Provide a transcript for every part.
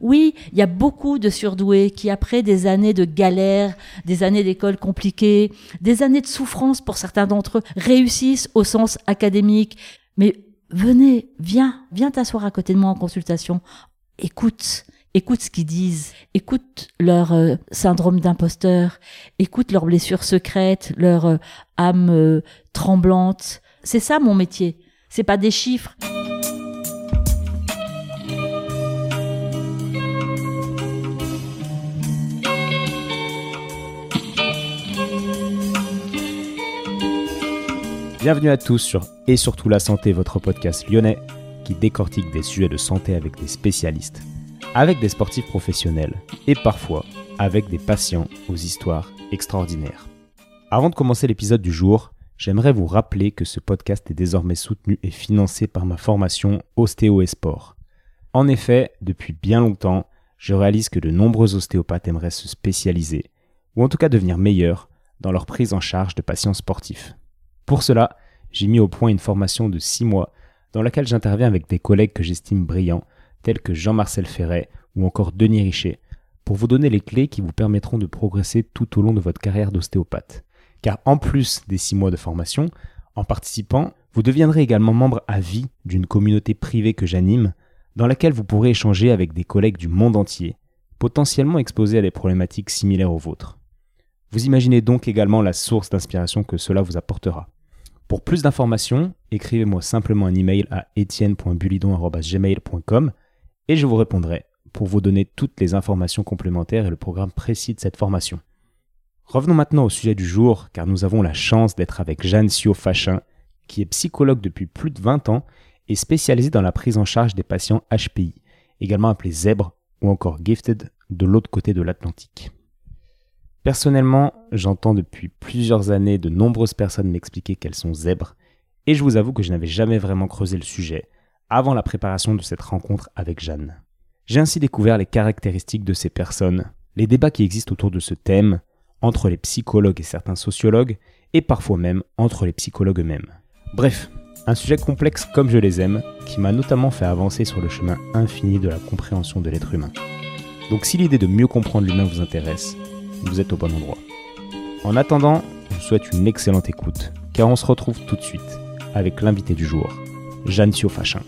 Oui, il y a beaucoup de surdoués qui, après des années de galère, des années d'école compliquées, des années de souffrance pour certains d'entre eux, réussissent au sens académique. Mais venez, viens, viens t'asseoir à côté de moi en consultation. Écoute, écoute ce qu'ils disent, écoute leur euh, syndrome d'imposteur, écoute leurs blessures secrètes, leur euh, âme euh, tremblante. C'est ça mon métier. C'est pas des chiffres. Bienvenue à tous sur Et surtout la santé, votre podcast lyonnais qui décortique des sujets de santé avec des spécialistes, avec des sportifs professionnels et parfois avec des patients aux histoires extraordinaires. Avant de commencer l'épisode du jour, j'aimerais vous rappeler que ce podcast est désormais soutenu et financé par ma formation Ostéo et Sport. En effet, depuis bien longtemps, je réalise que de nombreux ostéopathes aimeraient se spécialiser, ou en tout cas devenir meilleurs, dans leur prise en charge de patients sportifs. Pour cela, j'ai mis au point une formation de 6 mois dans laquelle j'interviens avec des collègues que j'estime brillants, tels que Jean-Marcel Ferret ou encore Denis Richet, pour vous donner les clés qui vous permettront de progresser tout au long de votre carrière d'ostéopathe. Car en plus des 6 mois de formation, en participant, vous deviendrez également membre à vie d'une communauté privée que j'anime, dans laquelle vous pourrez échanger avec des collègues du monde entier, potentiellement exposés à des problématiques similaires aux vôtres. Vous imaginez donc également la source d'inspiration que cela vous apportera. Pour plus d'informations, écrivez-moi simplement un email à etienne.bulidon.gmail.com et je vous répondrai pour vous donner toutes les informations complémentaires et le programme précis de cette formation. Revenons maintenant au sujet du jour, car nous avons la chance d'être avec Jeanne Sio Fachin, qui est psychologue depuis plus de 20 ans et spécialisée dans la prise en charge des patients HPI, également appelés zèbres ou encore gifted de l'autre côté de l'Atlantique. Personnellement, j'entends depuis plusieurs années de nombreuses personnes m'expliquer qu'elles sont zèbres, et je vous avoue que je n'avais jamais vraiment creusé le sujet avant la préparation de cette rencontre avec Jeanne. J'ai ainsi découvert les caractéristiques de ces personnes, les débats qui existent autour de ce thème, entre les psychologues et certains sociologues, et parfois même entre les psychologues eux-mêmes. Bref, un sujet complexe comme je les aime, qui m'a notamment fait avancer sur le chemin infini de la compréhension de l'être humain. Donc si l'idée de mieux comprendre l'humain vous intéresse, vous êtes au bon endroit. En attendant, je vous souhaite une excellente écoute, car on se retrouve tout de suite avec l'invité du jour, Jeanne Siofachin.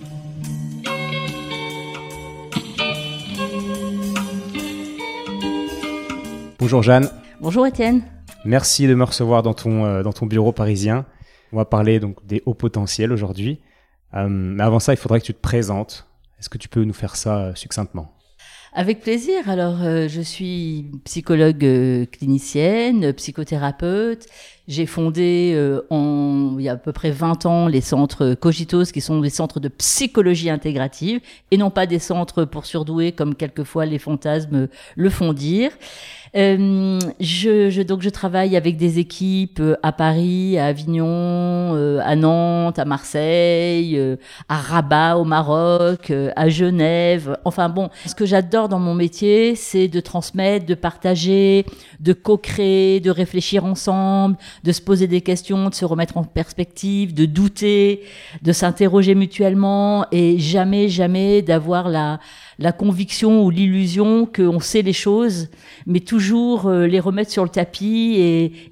Bonjour Jeanne. Bonjour Étienne. Merci de me recevoir dans ton, euh, dans ton bureau parisien. On va parler donc des hauts potentiels aujourd'hui. Euh, mais avant ça, il faudrait que tu te présentes. Est-ce que tu peux nous faire ça euh, succinctement? Avec plaisir. Alors, euh, je suis psychologue euh, clinicienne, psychothérapeute. J'ai fondé euh, en, il y a à peu près 20 ans les centres Cogitos, qui sont des centres de psychologie intégrative, et non pas des centres pour surdoués, comme quelquefois les fantasmes le font dire. Euh, je, je, donc je travaille avec des équipes euh, à Paris, à Avignon, euh, à Nantes, à Marseille, à Rabat au Maroc, à Genève. Enfin bon, ce que j'adore dans mon métier, c'est de transmettre, de partager, de co-créer, de réfléchir ensemble, de se poser des questions, de se remettre en perspective, de douter, de s'interroger mutuellement et jamais, jamais d'avoir la la conviction ou l'illusion qu'on sait les choses, mais toujours euh, les remettre sur le tapis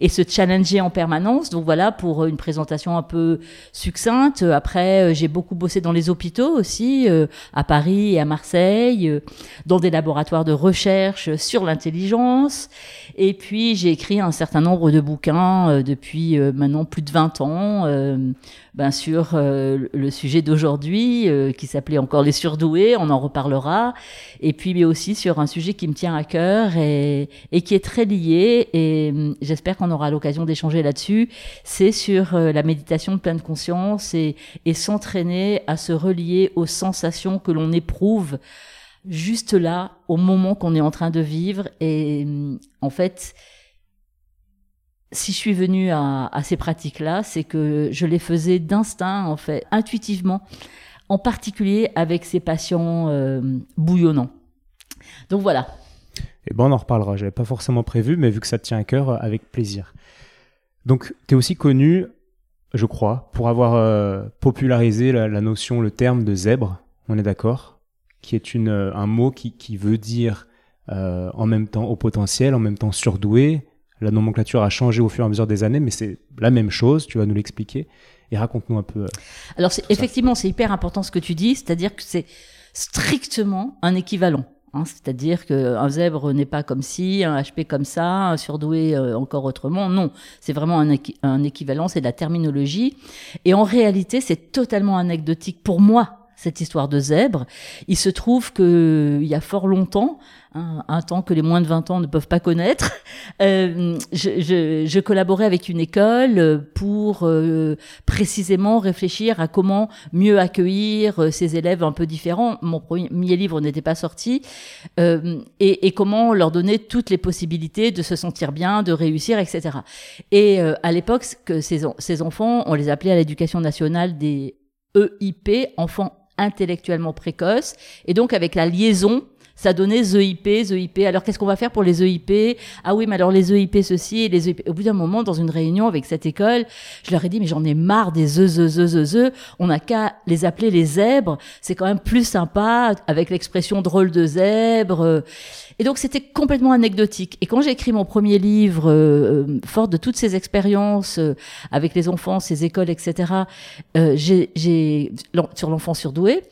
et, se challenger en permanence. Donc voilà pour une présentation un peu succincte. Après, euh, j'ai beaucoup bossé dans les hôpitaux aussi, euh, à Paris et à Marseille, dans des laboratoires de recherche sur l'intelligence. Et puis j'ai écrit un certain nombre de bouquins depuis maintenant plus de 20 ans ben, sur euh, le sujet d'aujourd'hui euh, qui s'appelait encore les surdoués, on en reparlera, et puis mais aussi sur un sujet qui me tient à cœur et, et qui est très lié, et hum, j'espère qu'on aura l'occasion d'échanger là-dessus, c'est sur euh, la méditation de pleine conscience et, et s'entraîner à se relier aux sensations que l'on éprouve juste là, au moment qu'on est en train de vivre, et hum, en fait, si je suis venue à, ces pratiques-là, c'est que je les faisais d'instinct, en fait, intuitivement, en particulier avec ces patients euh, bouillonnants. Donc voilà. Eh ben, on en reparlera. J'avais pas forcément prévu, mais vu que ça te tient à cœur, euh, avec plaisir. Donc, tu es aussi connu, je crois, pour avoir euh, popularisé la, notion, le terme de zèbre. On est d'accord? Qui est une, un mot qui, qui veut dire en même temps au potentiel, en même temps surdoué. La nomenclature a changé au fur et à mesure des années, mais c'est la même chose, tu vas nous l'expliquer. Et raconte-nous un peu. Alors, effectivement, c'est hyper important ce que tu dis, c'est-à-dire que c'est strictement un équivalent. Hein, C'est-à-dire qu'un zèbre n'est pas comme si, un HP comme ça, un surdoué euh, encore autrement. Non, c'est vraiment un, un équivalent, c'est de la terminologie. Et en réalité, c'est totalement anecdotique pour moi cette histoire de zèbre. Il se trouve que il y a fort longtemps, hein, un temps que les moins de 20 ans ne peuvent pas connaître, euh, je, je, je, collaborais avec une école pour euh, précisément réfléchir à comment mieux accueillir euh, ces élèves un peu différents. Mon premier livre n'était pas sorti et, comment leur donner toutes les possibilités de se sentir bien, de réussir, etc. Et à l'époque, que ces, ces enfants, on les appelait à l'éducation nationale des EIP, enfants intellectuellement précoce. Et donc, avec la liaison, ça donnait EIP, EIP. Alors, qu'est-ce qu'on va faire pour les EIP Ah oui, mais alors les EIP ceci et les EIP. Au bout d'un moment, dans une réunion avec cette école, je leur ai dit, mais j'en ai marre des E, E, E, E, E. On n'a qu'à les appeler les zèbres. C'est quand même plus sympa avec l'expression drôle de zèbre. Et donc c'était complètement anecdotique. Et quand j'ai écrit mon premier livre, euh, fort de toutes ces expériences euh, avec les enfants, ces écoles, etc., euh, j'ai sur l'enfant surdoué,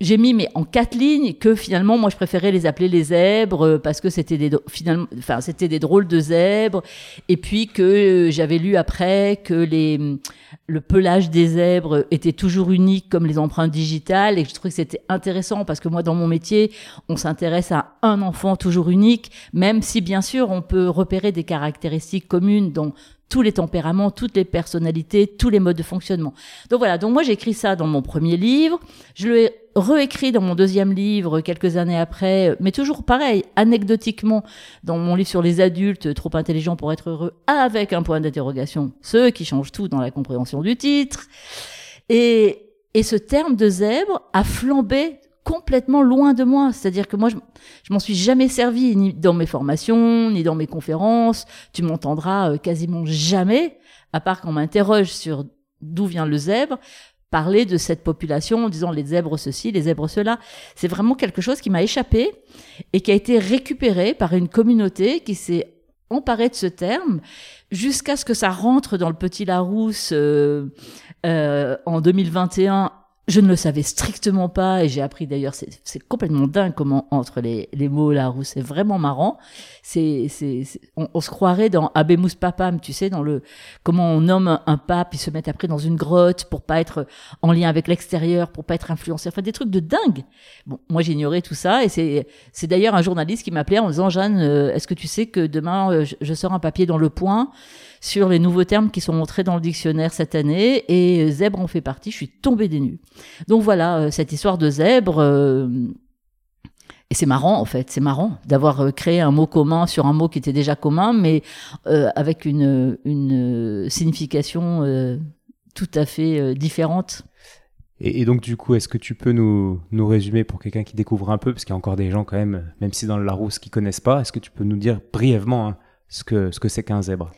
j'ai mis mais en quatre lignes que finalement moi je préférais les appeler les zèbres euh, parce que c'était des finalement enfin c'était des drôles de zèbres et puis que j'avais lu après que les le pelage des zèbres était toujours unique comme les empreintes digitales et je trouvais que c'était intéressant parce que moi dans mon métier on s'intéresse à un enfant toujours unique même si bien sûr on peut repérer des caractéristiques communes dans tous les tempéraments, toutes les personnalités, tous les modes de fonctionnement. Donc voilà, donc moi j'ai écrit ça dans mon premier livre, je l'ai réécrit dans mon deuxième livre quelques années après, mais toujours pareil, anecdotiquement, dans mon livre sur les adultes trop intelligents pour être heureux, avec un point d'interrogation, ceux qui changent tout dans la compréhension du titre. Et, et ce terme de zèbre a flambé complètement loin de moi. C'est-à-dire que moi, je, je m'en suis jamais servi, ni dans mes formations, ni dans mes conférences. Tu m'entendras euh, quasiment jamais, à part qu'on m'interroge sur d'où vient le zèbre, parler de cette population en disant les zèbres ceci, les zèbres cela. C'est vraiment quelque chose qui m'a échappé et qui a été récupéré par une communauté qui s'est emparée de ce terme jusqu'à ce que ça rentre dans le Petit Larousse euh, euh, en 2021 je ne le savais strictement pas et j'ai appris d'ailleurs, c'est complètement dingue comment entre les, les mots là où c'est vraiment marrant. C'est, c'est, on, se croirait dans Abemus Papam, tu sais, dans le comment on nomme un, pape, ils se mettent après dans une grotte pour pas être en lien avec l'extérieur, pour pas être influencé, enfin des trucs de dingue. Bon, moi j'ignorais tout ça et c'est, c'est d'ailleurs un journaliste qui m'appelait en disant Jeanne, euh, est-ce que tu sais que demain euh, je, je sors un papier dans Le Point? Sur les nouveaux termes qui sont entrés dans le dictionnaire cette année et zèbre en fait partie. Je suis tombée des nues. Donc voilà, euh, cette histoire de zèbre. Euh, et c'est marrant en fait, c'est marrant d'avoir euh, créé un mot commun sur un mot qui était déjà commun, mais avec une, une signification tout à fait différente. Et, donc du coup, est-ce que tu peux nous, nous résumer pour quelqu'un qui découvre un peu, parce qu'il y a encore des gens quand même, même si dans le Larousse, qui connaissent pas, est-ce que tu peux nous dire brièvement hein, ce que ce que c'est qu'un zèbre?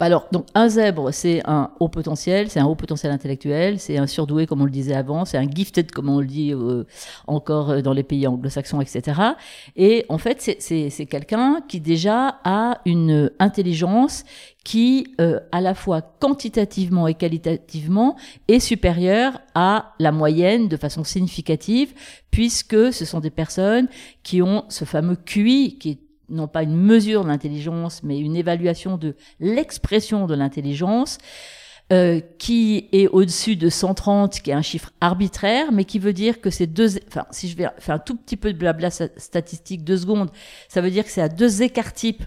Alors, donc un zèbre, c'est un haut potentiel, c'est un haut potentiel intellectuel, c'est un surdoué comme on le disait avant, c'est un gifted comme on le dit euh, encore euh, dans les pays anglo-saxons, etc. Et en fait, c'est quelqu'un qui déjà a une intelligence qui, euh, à la fois quantitativement et qualitativement, est supérieure à la moyenne de façon significative, puisque ce sont des personnes qui ont ce fameux QI qui est non pas une mesure de l'intelligence, mais une évaluation de l'expression de l'intelligence, euh, qui est au-dessus de 130, qui est un chiffre arbitraire, mais qui veut dire que c'est deux, enfin, si je vais faire un tout petit peu de blabla statistique, deux secondes, ça veut dire que c'est à deux écarts types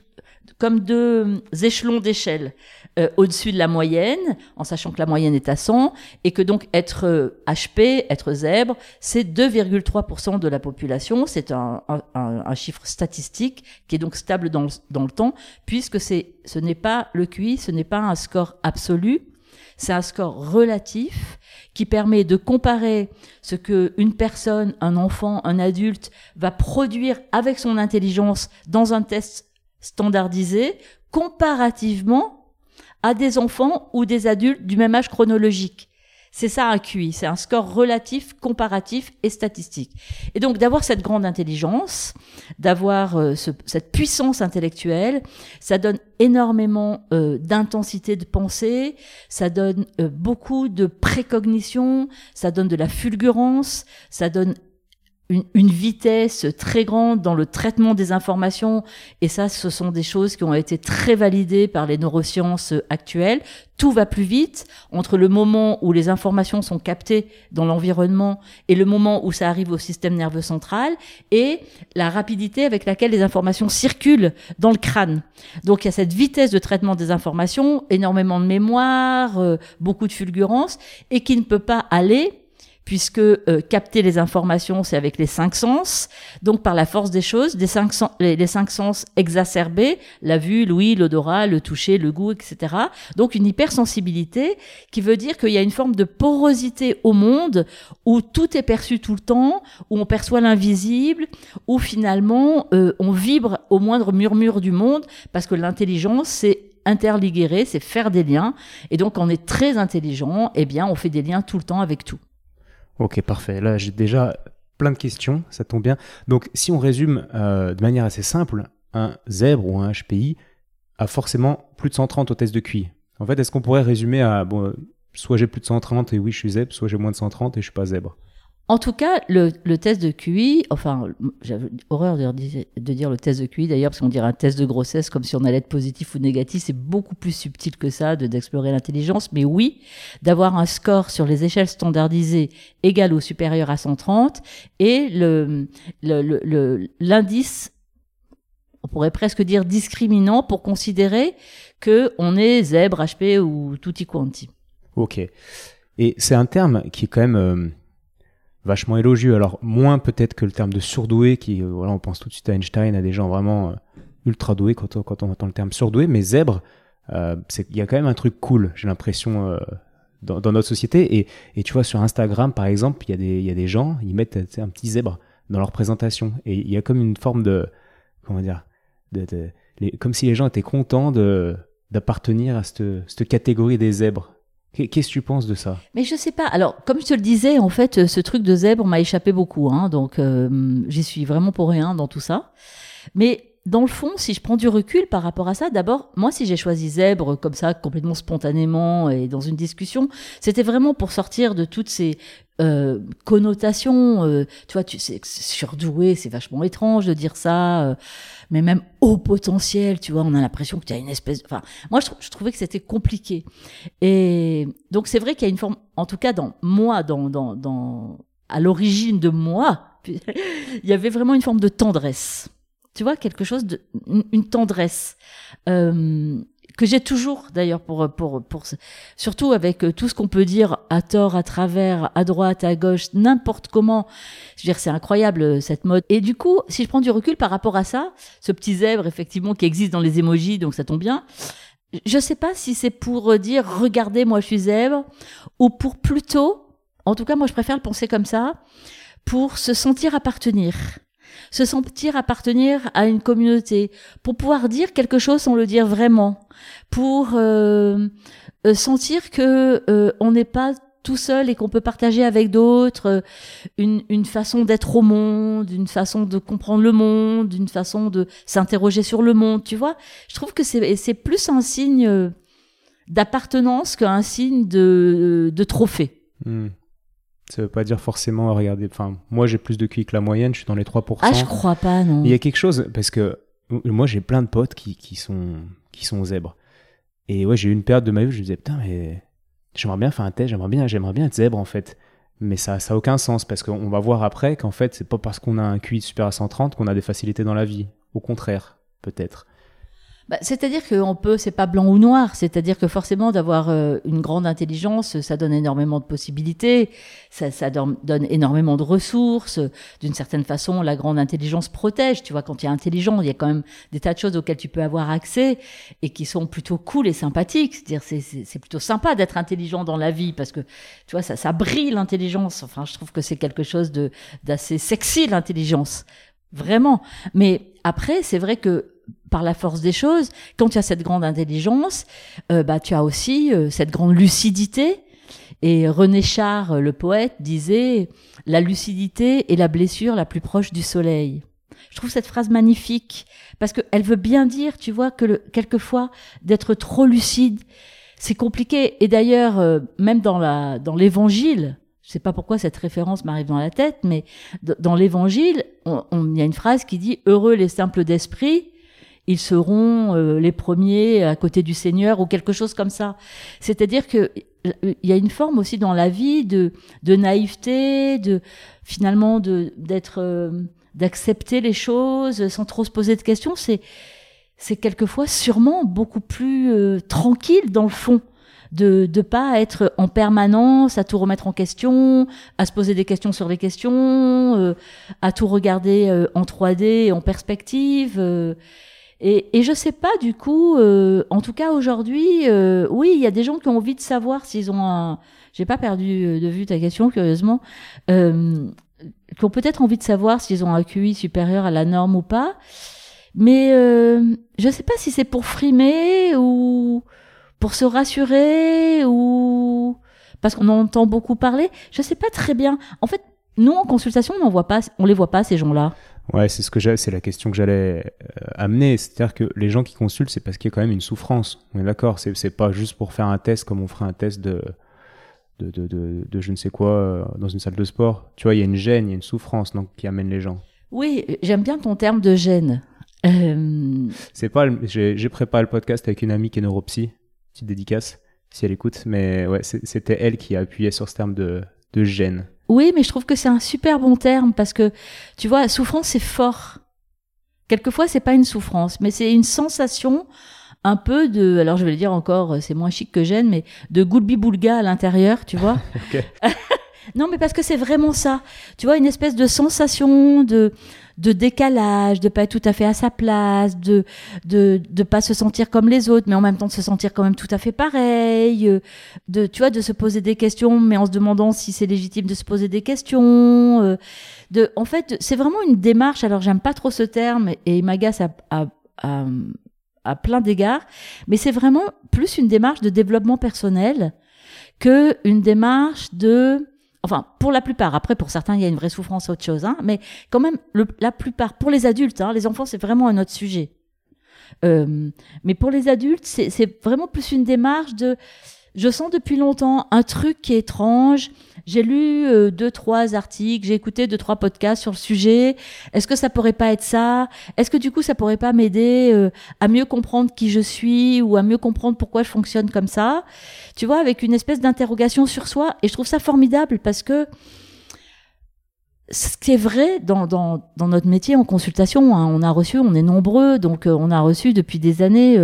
comme deux échelons d'échelle euh, au-dessus de la moyenne, en sachant que la moyenne est à 100, et que donc être HP, euh, être zèbre, c'est 2,3% de la population. C'est un, un, un, chiffre statistique qui est donc stable dans dans le temps, puisque c'est, ce n'est pas le QI, ce n'est pas un score absolu, c'est un score relatif qui permet de comparer ce que une personne, un enfant, un adulte va produire avec son intelligence dans un test standardisé comparativement à des enfants ou des adultes du même âge chronologique. C'est ça un QI, c'est un score relatif, comparatif et statistique. Et donc d'avoir cette grande intelligence, d'avoir euh, cette puissance intellectuelle, ça donne énormément euh, d'intensité de pensée, ça donne euh, beaucoup de précognition, ça donne de la fulgurance, ça donne une, vitesse très grande dans le traitement des informations. Et ça, ce sont des choses qui ont été très validées par les neurosciences actuelles. Tout va plus vite entre le moment où les informations sont captées dans l'environnement et le moment où ça arrive au système nerveux central et la rapidité avec laquelle les informations circulent dans le crâne. Donc il y a cette vitesse de traitement des informations, énormément de mémoire, euh, beaucoup de fulgurance et qui ne peut pas aller puisque euh, capter les informations, c'est avec les cinq sens. Donc, par la force des choses, des cinq les, cinq sens exacerbés, la vue, l'ouïe, l'odorat, le toucher, le goût, etc. Donc, une hypersensibilité qui veut dire qu'il y a une forme de porosité au monde où tout est perçu tout le temps, où on perçoit l'invisible, où finalement euh, on vibre au moindre murmure du monde, parce que l'intelligence, c'est interliguer, c'est faire des liens. Et donc, on est très intelligent, eh bien, on fait des liens tout le temps avec tout. Ok, parfait. Là, j'ai déjà plein de questions, ça tombe bien. Donc, si on résume euh, de manière assez simple, un zèbre ou un HPI a forcément plus de 130 au test de QI. En fait, est-ce qu'on pourrait résumer à, bon, soit j'ai plus de 130 et oui, je suis zèbre, soit j'ai moins de 130 et je suis pas zèbre? En tout cas, le, test de QI, enfin, j'avais horreur de, dire le test de QI d'ailleurs, parce qu'on dirait un test de grossesse comme si on allait être positif ou négatif. C'est beaucoup plus subtil que ça d'explorer l'intelligence. Mais oui, d'avoir un score sur les échelles standardisées égal ou supérieur à 130 et l'indice, on pourrait presque dire discriminant pour considérer que on est zèbre, HP ou tutti quanti. Ok. Et c'est un terme qui est quand même euh, vachement élogieux. Alors moins peut-être que le terme de surdoué, qui euh, voilà, on pense tout de suite à Einstein, à des gens vraiment euh, ultra doués quand on, entend le terme surdoué, mais zèbre, euh, il y a quand même un truc cool, j'ai l'impression. dans, dans, notre société et, et, tu vois sur Instagram par exemple il y a des il y a des gens ils mettent un petit zèbre dans leur présentation et il y a comme une forme de comment dire de, de comme si les gens étaient contents de d'appartenir à cette, cette catégorie des zèbres Qu'est-ce que tu penses de ça? Mais je sais pas. Alors, comme je te le disais, en fait, ce truc de zèbre m'a échappé beaucoup. Hein, donc, euh, j'y suis vraiment pour rien dans tout ça. Mais dans le fond, si je prends du recul par rapport à ça, d'abord, moi, si j'ai choisi zèbre comme ça, complètement spontanément et dans une discussion, c'était vraiment pour sortir de toutes ces euh, connotations. Euh, tu vois, tu sais, surdoué, c'est vachement étrange de dire ça. Euh, mais même au potentiel, tu vois, on a l'impression que tu as une espèce. Enfin, moi, je, trouvais que c'était compliqué. Et donc, c'est vrai qu'il y a une forme, en tout cas, dans moi, dans, dans, dans à l'origine de moi, il y avait vraiment une forme de tendresse. Tu vois, quelque chose de, une, tendresse. Euh, que j'ai toujours d'ailleurs pour pour pour surtout avec euh, tout ce qu'on peut dire à tort à travers à droite à gauche n'importe comment. Je veux dire c'est incroyable euh, cette mode. Et du coup si je prends du recul par rapport à ça ce petit zèbre effectivement qui existe dans les émojis donc ça tombe bien je sais pas si c'est pour dire regardez moi je suis zèbre ou pour plutôt en tout cas moi je préfère le penser comme ça pour se sentir appartenir se sentir appartenir à une communauté, pour pouvoir dire quelque chose sans le dire vraiment, pour euh, euh, sentir que euh, on n'est pas tout seul et qu'on peut partager avec d'autres une, une façon d'être au monde, une façon de comprendre le monde, une façon de s'interroger sur le monde, tu vois. Je trouve que c'est, c'est plus un signe d'appartenance qu'un signe de, de trophée. Hmm. Ça veut pas dire forcément regarder. Enfin, moi j'ai plus de QI que la moyenne, je suis dans les 3%. Ah, je crois pas, non. Il y a quelque chose, parce que moi j'ai plein de potes qui, qui, sont, qui sont zèbres. Et ouais, j'ai eu une période de ma vie où je me disais, putain, mais j'aimerais bien faire un test, j'aimerais bien, j'aimerais bien être zèbre en fait. Mais ça n'a aucun sens parce qu'on va voir après qu'en fait, c'est pas parce qu'on a un QI super à 130 qu'on a des facilités dans la vie. Au contraire, peut-être. Bah, c'est-à-dire qu'on peut, c'est pas blanc ou noir, c'est-à-dire que forcément d'avoir euh, une grande intelligence, ça donne énormément de possibilités, ça, ça donne, énormément de ressources. D'une certaine façon, la grande intelligence protège. Tu vois, quand tu es intelligent, il y a quand même des tas de choses auxquelles tu peux avoir accès et qui sont plutôt cool et sympathiques. C'est-à-dire, c'est plutôt sympa d'être intelligent dans la vie parce que tu vois, ça, ça brille l'intelligence. Enfin, je trouve que c'est quelque chose d'assez sexy l'intelligence, vraiment. Mais après, c'est vrai que par la force des choses, quand tu as cette grande intelligence, euh, bah, tu as aussi euh, cette grande lucidité. Et René Char, le poète, disait La lucidité est la blessure la plus proche du soleil. Je trouve cette phrase magnifique parce qu'elle veut bien dire, tu vois, que le, quelquefois d'être trop lucide, c'est compliqué. Et d'ailleurs, euh, même dans la dans l'Évangile, je sais pas pourquoi cette référence m'arrive dans la tête, mais dans l'Évangile, il y a une phrase qui dit Heureux les simples d'esprit, ils seront euh, les premiers à côté du Seigneur ou quelque chose comme ça. C'est-à-dire que il y a une forme aussi dans la vie de, de naïveté, de finalement de d'être euh, d'accepter les choses sans trop se poser de questions. C'est c'est quelquefois sûrement beaucoup plus euh, tranquille dans le fond de ne pas être en permanence à tout remettre en question, à se poser des questions sur les questions, euh, à tout regarder euh, en 3D, en perspective. Euh, et, je sais pas du coup, en tout cas aujourd'hui, oui, il y a des gens qui ont envie de savoir s'ils ont un. J'ai pas perdu de vue ta question curieusement. qui ont peut-être envie de savoir s'ils ont un QI supérieur à la norme ou pas. Mais je sais pas si c'est pour frimer ou pour se rassurer ou parce qu'on entend beaucoup parler. Je sais pas très bien. En fait, nous en consultation, on voit pas, on les voit pas ces gens-là. Ouais, c'est ce que c'est la question que j'allais euh, amener. C'est-à-dire que les gens qui consultent, c'est parce qu'il y a quand même une souffrance. On est d'accord. C'est, c'est pas juste pour faire un test comme on ferait un test de de, de, de, je ne sais quoi euh, dans une salle de sport. Tu vois, il y a une gêne, il y a une souffrance donc qui amène les gens. Oui, j'aime bien ton terme de gêne. Euh... C'est pas, j'ai, j'ai préparé le podcast avec une amie qui est neuropsy petite dédicace si elle écoute. Mais ouais, c'était elle qui a appuyé sur ce terme de, de gêne. Oui, mais je trouve que c'est un super bon terme parce que, tu vois, souffrance, c'est fort. Quelquefois, c'est pas une souffrance, mais c'est une sensation un peu de, alors je vais le dire encore, c'est moins chic que gêne, mais de goulbi-boulga à l'intérieur, tu vois. non, mais parce que c'est vraiment ça. Tu vois, une espèce de sensation de, de décalage, de pas être tout à fait à sa place, de de de pas se sentir comme les autres, mais en même temps de se sentir quand même tout à fait pareil, euh, de tu vois de se poser des questions, mais en se demandant si c'est légitime de se poser des questions. Euh, de, en fait, c'est vraiment une démarche. Alors j'aime pas trop ce terme et il m'agace à, à, à, à plein d'égards, mais c'est vraiment plus une démarche de développement personnel que une démarche de enfin pour la plupart, après pour certains il y a une vraie souffrance autre chose, hein, mais quand même la plupart, pour les adultes, hein, les enfants c'est vraiment un autre sujet. Euh, mais pour les adultes, c'est vraiment plus une démarche de je sens depuis longtemps un truc qui est étrange. J'ai lu euh, deux, trois articles, j'ai écouté deux, trois podcasts sur le sujet. Est-ce que ça pourrait pas être ça? Est-ce que du coup, ça pourrait pas m'aider euh, à mieux comprendre qui je suis ou à mieux comprendre pourquoi je fonctionne comme ça? Tu vois, avec une espèce d'interrogation sur soi. Et je trouve ça formidable parce que ce qui est vrai dans, notre métier en consultation, hein, on a reçu, on est nombreux, donc euh, on a reçu depuis des années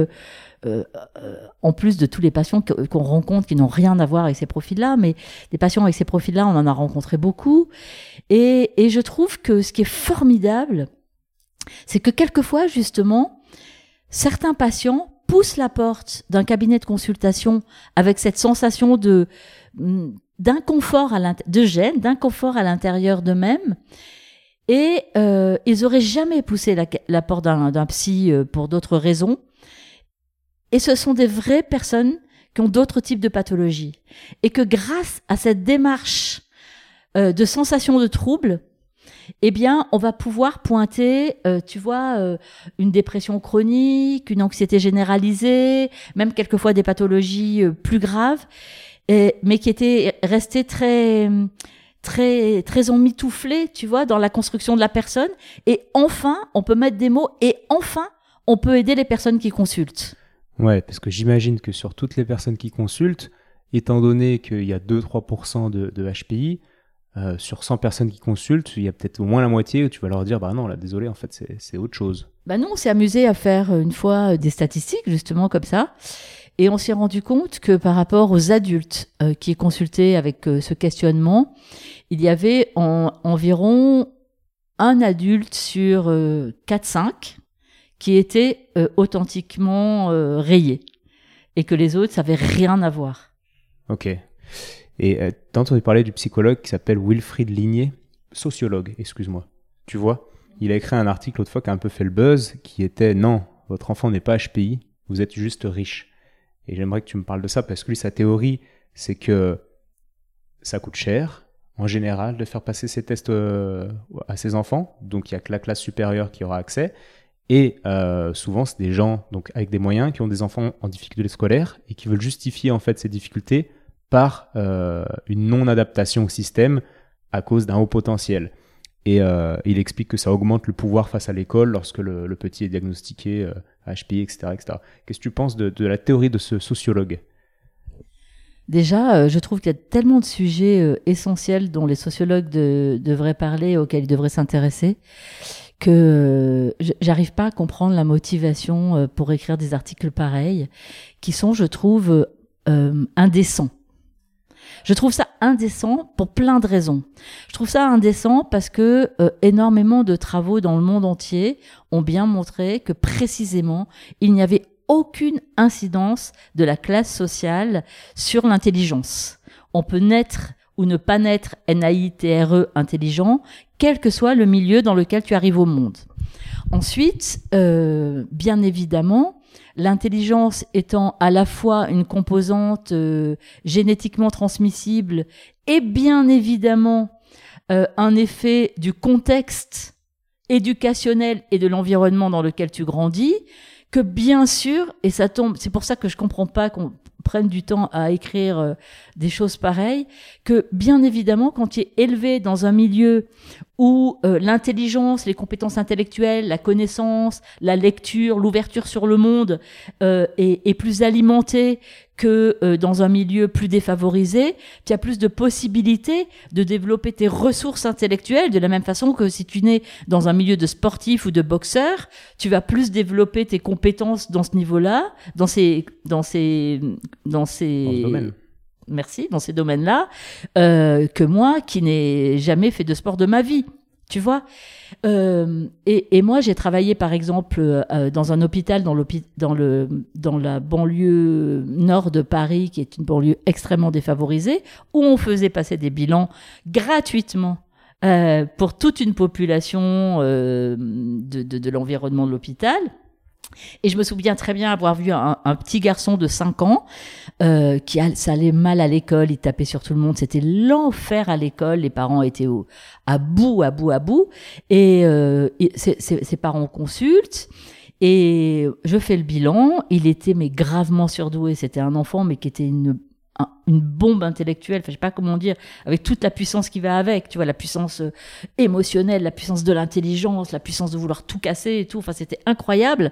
euh, euh, en plus de tous les patients qu'on rencontre qui n'ont rien à voir avec ces profils-là, mais des patients avec ces profils-là, on en a rencontré beaucoup. Et, et je trouve que ce qui est formidable, c'est que quelquefois, justement, certains patients poussent la porte d'un cabinet de consultation avec cette sensation de mm, d'inconfort à de gêne, d'inconfort à l'intérieur d'eux-mêmes. Et euh, ils auraient jamais poussé la, la porte d'un psy euh, pour d'autres raisons. Et ce sont des vraies personnes qui ont d'autres types de pathologies. Et que grâce à cette démarche euh, de sensation de trouble, eh bien, on va pouvoir pointer, euh, tu vois, euh, une dépression chronique, une anxiété généralisée, même quelquefois des pathologies plus graves, et, mais qui étaient restées très, très, très emmitouflées, tu vois, dans la construction de la personne. Et enfin, on peut mettre des mots, et enfin, on peut aider les personnes qui consultent. Ouais, parce que j'imagine que sur toutes les personnes qui consultent, étant donné qu'il y a 2-3% de, de, HPI, euh, sur 100 personnes qui consultent, il y a peut-être au moins la moitié où tu vas leur dire Bah non, là, désolé, en fait, c'est autre chose. Bah non, on s'est amusé à faire euh, une fois euh, des statistiques, justement, comme ça. Et on s'est rendu compte que par rapport aux adultes euh, qui consultaient avec euh, ce questionnement, il y avait en, environ un adulte sur 4-5 qui était euh, authentiquement euh, rayé et que les autres, ça avait rien à voir. Ok. Et euh, t'as entendu parler du psychologue qui s'appelle Wilfried Ligné, sociologue, excuse-moi. Tu vois, il a écrit un article l'autre fois qui a un peu fait le buzz, qui était non, votre enfant n'est pas HPI, vous êtes juste riche. Et j'aimerais que tu me parles de ça parce que lui, sa théorie, c'est que ça coûte cher, en général, de faire passer ces tests euh, à ses enfants. Donc, il n'y a que la classe supérieure qui aura accès. Et euh, souvent, c'est des gens donc avec des moyens qui ont des enfants en difficulté scolaire et qui veulent justifier en fait ces difficultés par euh, une non-adaptation au système à cause d'un haut potentiel. Et il explique que ça augmente le pouvoir face à l'école lorsque le, petit est diagnostiqué HPI, etc., etc. Qu'est-ce que tu penses de, la théorie de ce sociologue? Déjà, euh, je trouve qu'il y a tellement de sujets euh, essentiels dont les sociologues devraient parler, auxquels ils devraient s'intéresser, que euh, j'arrive pas à comprendre la motivation pour écrire des articles pareils, qui sont, je trouve, indécents. Je trouve ça indécent pour plein de raisons. Je trouve ça indécent parce que énormément de travaux dans le monde entier ont bien montré que précisément il n'y avait aucune incidence de la classe sociale sur l'intelligence. On peut naître ou ne pas naître NAITRE intelligent, quel que soit le milieu dans lequel tu arrives au monde. Ensuite, euh, bien évidemment, l'intelligence étant à la fois une composante euh, génétiquement transmissible et bien évidemment euh, un effet du contexte éducationnel et de l'environnement dans lequel tu grandis, que bien sûr, et ça tombe, c'est pour ça que je comprends pas qu'on prenne du temps à écrire euh, des choses pareilles, que bien évidemment, quand tu es élevé dans un milieu où euh, l'intelligence, les compétences intellectuelles, la connaissance, la lecture, l'ouverture sur le monde euh, est, plus alimentée que euh, dans un milieu plus défavorisé, tu as plus de possibilités de développer tes ressources intellectuelles de la même façon que si tu nais dans un milieu de sportif ou de boxeur, tu vas plus développer tes compétences dans ce niveau-là, dans ces dans ces dans ces merci dans ces domaines-là euh, que moi qui n'ai jamais fait de sport de ma vie tu vois euh, et, et, moi j'ai travaillé par exemple euh, dans un hôpital dans, dans, le, dans la banlieue nord de Paris qui est une banlieue extrêmement défavorisée où on faisait passer des bilans gratuitement euh, pour toute une population euh, de, de, de l'environnement de l'hôpital et je me souviens très bien avoir vu un, petit garçon de 5 ans euh, qui ça allait mal à l'école, il tapait sur tout le monde, c'était l'enfer à l'école, les parents étaient au, à bout, à bout, à bout, et, euh, ses, parents consultent. Et je fais le bilan, il était mais gravement surdoué, c'était un enfant mais qui était une une bombe intellectuelle, enfin, je sais pas comment dire, avec toute la puissance qui va avec, tu vois, la puissance euh, émotionnelle, la puissance de l'intelligence, la puissance de vouloir tout casser et tout. Enfin, c'était incroyable.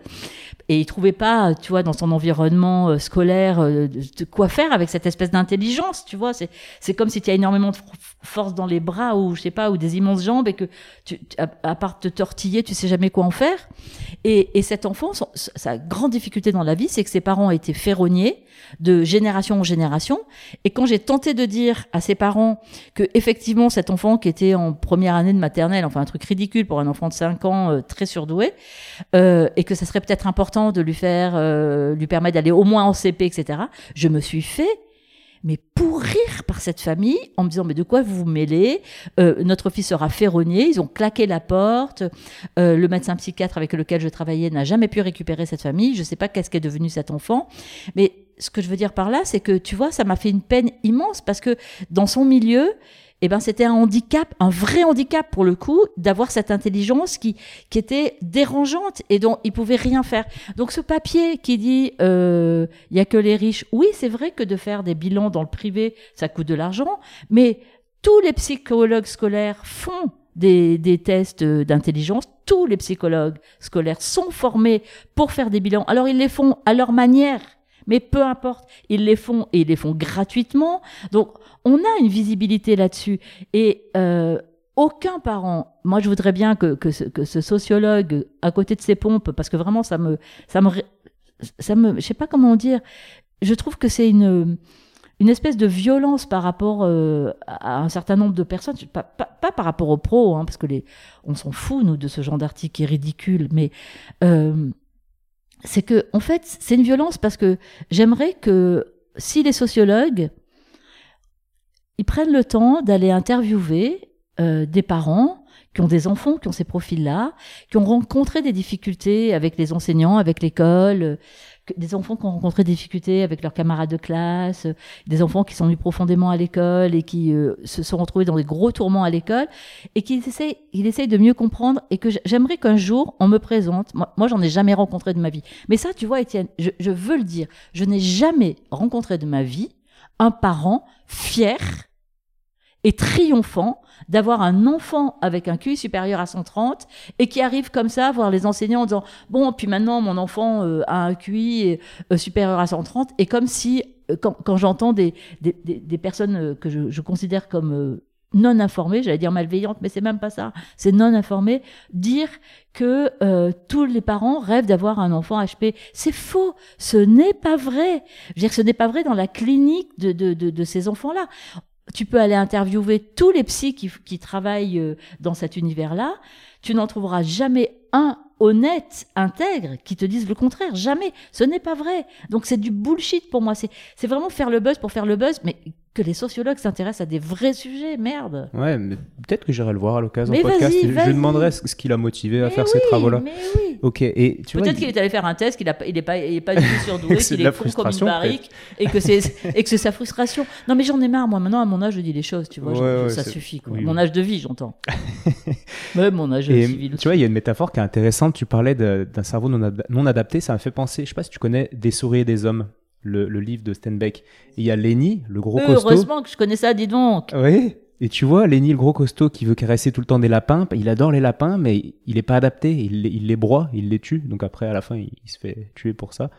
Et il trouvait pas, tu vois, dans son environnement euh, scolaire, euh, de, quoi faire avec cette espèce d'intelligence, tu vois. C'est, c'est comme si tu as énormément de force dans les bras ou, je sais pas, ou des immenses jambes et que à, part te tortiller, tu sais jamais quoi en faire. Et, et cet enfant, sa grande difficulté dans la vie, c'est que ses parents étaient ferronniers de génération en génération et quand j'ai tenté de dire à ses parents que effectivement cet enfant qui était en première année de maternelle, enfin un truc ridicule pour un enfant de 5 ans euh, très surdoué, euh, et que ça serait peut-être important de lui faire, euh, lui permettre d'aller au moins en CP, etc. Je me suis fait mais pourrir par cette famille en me disant mais de quoi vous vous mêlez? Notre fils sera ferronnier. Ils ont claqué la porte. le médecin psychiatre avec lequel je travaillais n'a jamais pu récupérer cette famille. Je ne sais pas qu'est-ce qu'est devenu cet enfant, mais ce que je veux dire par là, c'est que tu vois, ça m'a fait une peine immense parce que dans son milieu, eh ben, c'était un handicap, un vrai handicap pour le coup, d'avoir cette intelligence qui, qui était dérangeante et dont il pouvait rien faire. Donc ce papier qui dit euh, il y a que les riches, oui, c'est vrai que de faire des bilans dans le privé, ça coûte de l'argent, mais tous les psychologues scolaires font des, des, tests d'intelligence. Tous les psychologues scolaires sont formés pour faire des bilans. Alors ils les font à leur manière. Mais peu importe, ils les font et ils les font gratuitement. Donc, on a une visibilité là-dessus. Et euh, aucun parent, moi je voudrais bien que, que, ce, que ce sociologue, à côté de ses pompes, parce que vraiment ça me, ça me, ça me, je sais pas comment dire, je trouve que c'est une, une espèce de violence par rapport euh, à un certain nombre de personnes, pas, pas, pas par rapport aux pros, hein, parce que les, on s'en fout nous de ce genre d'article qui est ridicule, mais euh, c'est que, en fait, c'est une violence parce que j'aimerais que si les sociologues, ils prennent le temps d'aller interviewer euh, des parents qui ont des enfants, qui ont ces profils-là, qui ont rencontré des difficultés avec les enseignants, avec l'école, des enfants qui ont rencontré des difficultés avec leurs camarades de classe, des enfants qui sont venus profondément à l'école et qui euh, se sont retrouvés dans des gros tourments à l'école et qui essayent, ils essayent de mieux comprendre et que j'aimerais qu'un jour on me présente. Moi, moi j'en ai jamais rencontré de ma vie. Mais ça, tu vois, Étienne, je, je veux le dire, je n'ai jamais rencontré de ma vie un parent fier et triomphant d'avoir un enfant avec un QI supérieur à 130 et qui arrive comme ça à voir les enseignants en disant bon puis maintenant mon enfant euh, a un QI euh, supérieur à 130 et comme si euh, quand, quand j'entends des, des, des, personnes que je, je considère comme non informées, j'allais dire malveillantes, mais c'est même pas ça, c'est non informées, dire que euh, tous les parents rêvent d'avoir un enfant HP. C'est faux, ce n'est pas vrai. Je veux dire, ce n'est pas vrai dans la clinique de, de, de, de ces enfants-là tu peux aller interviewer tous les psys qui, qui travaillent euh, dans cet univers-là. Tu n'en trouveras jamais un honnête, intègre, qui te disent le contraire. Jamais. Ce n'est pas vrai. Donc c'est du bullshit pour moi. C'est vraiment faire le buzz pour faire le buzz. Mais que les sociologues s'intéressent à des vrais sujets, merde. Ouais, mais peut-être que j'irai le voir à l'occasion podcast. Je demanderai ce qui l'a motivé à faire ces travaux-là. Mais oui. Ok. Et tu peut-être qu'il est allé faire un test, qu'il n'est est pas, il est pas du tout surdoué, qu'il est fou comme une barrique, et que c'est et que c'est sa frustration. Non, mais j'en ai marre. Moi, maintenant, à mon âge, je dis les choses. Tu vois, ça suffit. Quoi. mon âge de vie, j'entends. Même mon âge civil. Tu vois, il y a une métaphore qui est intéressante. Tu parlais d'un cerveau non, non adapté. Ça m'a fait penser. Je sais pas si tu connais Des souris et des hommes le, livre de Steinbeck. il y a Lenny, le gros costaud. Heureusement que je connais ça, dis donc. Oui. Et tu vois, Lenny, le gros costaud qui veut caresser tout le temps des lapins, il adore les lapins, mais il n'est pas adapté. Il, il, les broie, il les tue. Donc après, à la fin, il, se fait tuer pour ça.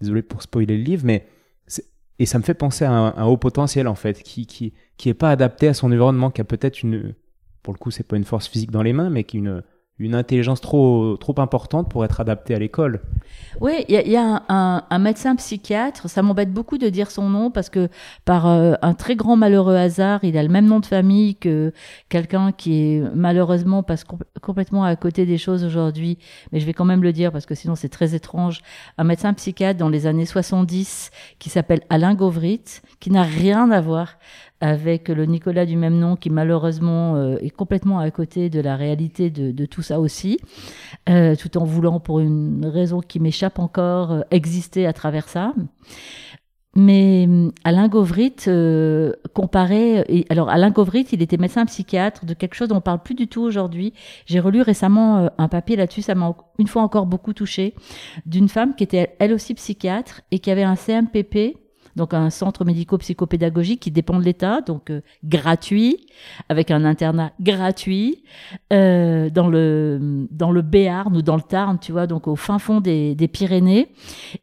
Désolé pour spoiler le livre, mais et ça me fait penser à un, haut potentiel en fait, qui qui qui est pas adapté à son environnement, qui a peut-être une, pour le coup, c'est pas une force physique dans les mains, mais qui une une intelligence trop, trop importante pour être adaptée à l'école. Oui, il y a, un, médecin psychiatre, ça m'embête beaucoup de dire son nom parce que par euh, un très grand malheureux hasard, il a le même nom de famille que quelqu'un qui est malheureusement passe complètement à côté des choses aujourd'hui, mais je vais quand même le dire parce que sinon c'est très étrange. Un médecin psychiatre dans les années 70 qui s'appelle Alain Gauvrit, qui n'a rien à voir avec le Nicolas du même nom qui malheureusement euh, est complètement à côté de la réalité de, de tout ça aussi, euh, tout en voulant pour une raison qui m'échappe encore euh, exister à travers ça. Mais euh, Alain Gauvrit euh, comparait. Et, alors Alain Gauvrit, il était médecin psychiatre de quelque chose dont on parle plus du tout aujourd'hui. J'ai relu récemment un papier là-dessus, ça m'a une fois encore beaucoup touché, d'une femme qui était elle aussi psychiatre et qui avait un CMPP donc un centre médico-psychopédagogique qui dépend de l'État, donc euh, gratuit, avec un internat gratuit euh, dans le dans le Béarn ou dans le Tarn, tu vois, donc au fin fond des, des Pyrénées,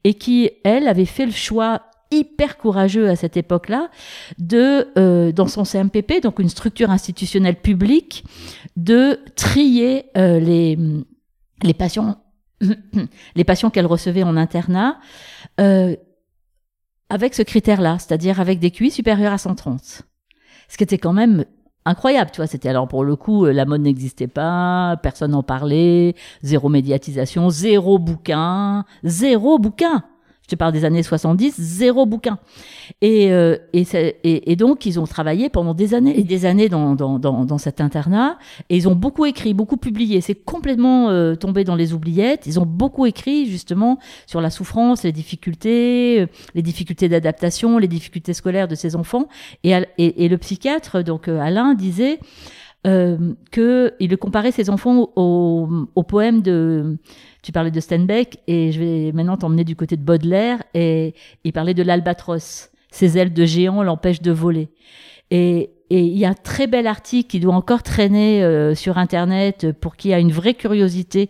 et qui elle avait fait le choix hyper courageux à cette époque-là de euh, dans son CMPP, donc une structure institutionnelle publique, de trier euh, les les patients les patients qu'elle recevait en internat euh, avec ce critère-là, c'est-à-dire avec des QI supérieurs à 130. Ce qui était quand même incroyable, tu vois. C'était alors pour le coup, la mode n'existait pas, personne n'en parlait, zéro médiatisation, zéro bouquin, zéro bouquin je te parle des années 70, zéro bouquin. Et, euh, et, et, donc, ils ont travaillé pendant des années et des années dans, dans, dans, cet internat. Et ils ont beaucoup écrit, beaucoup publié. C'est complètement euh, tombé dans les oubliettes. Ils ont beaucoup écrit, justement, sur la souffrance, les difficultés, euh, les difficultés d'adaptation, les difficultés scolaires de ces enfants. Et, et, et le psychiatre, donc Alain, disait euh, qu'il comparait ses enfants au, au poème de tu parlais de Steinbeck et je vais maintenant t'emmener du côté de Baudelaire et il parlait de l'albatros. Ses ailes de géant l'empêchent de voler. Et, il y a un très bel article qui doit encore traîner euh, sur Internet pour qui a une vraie curiosité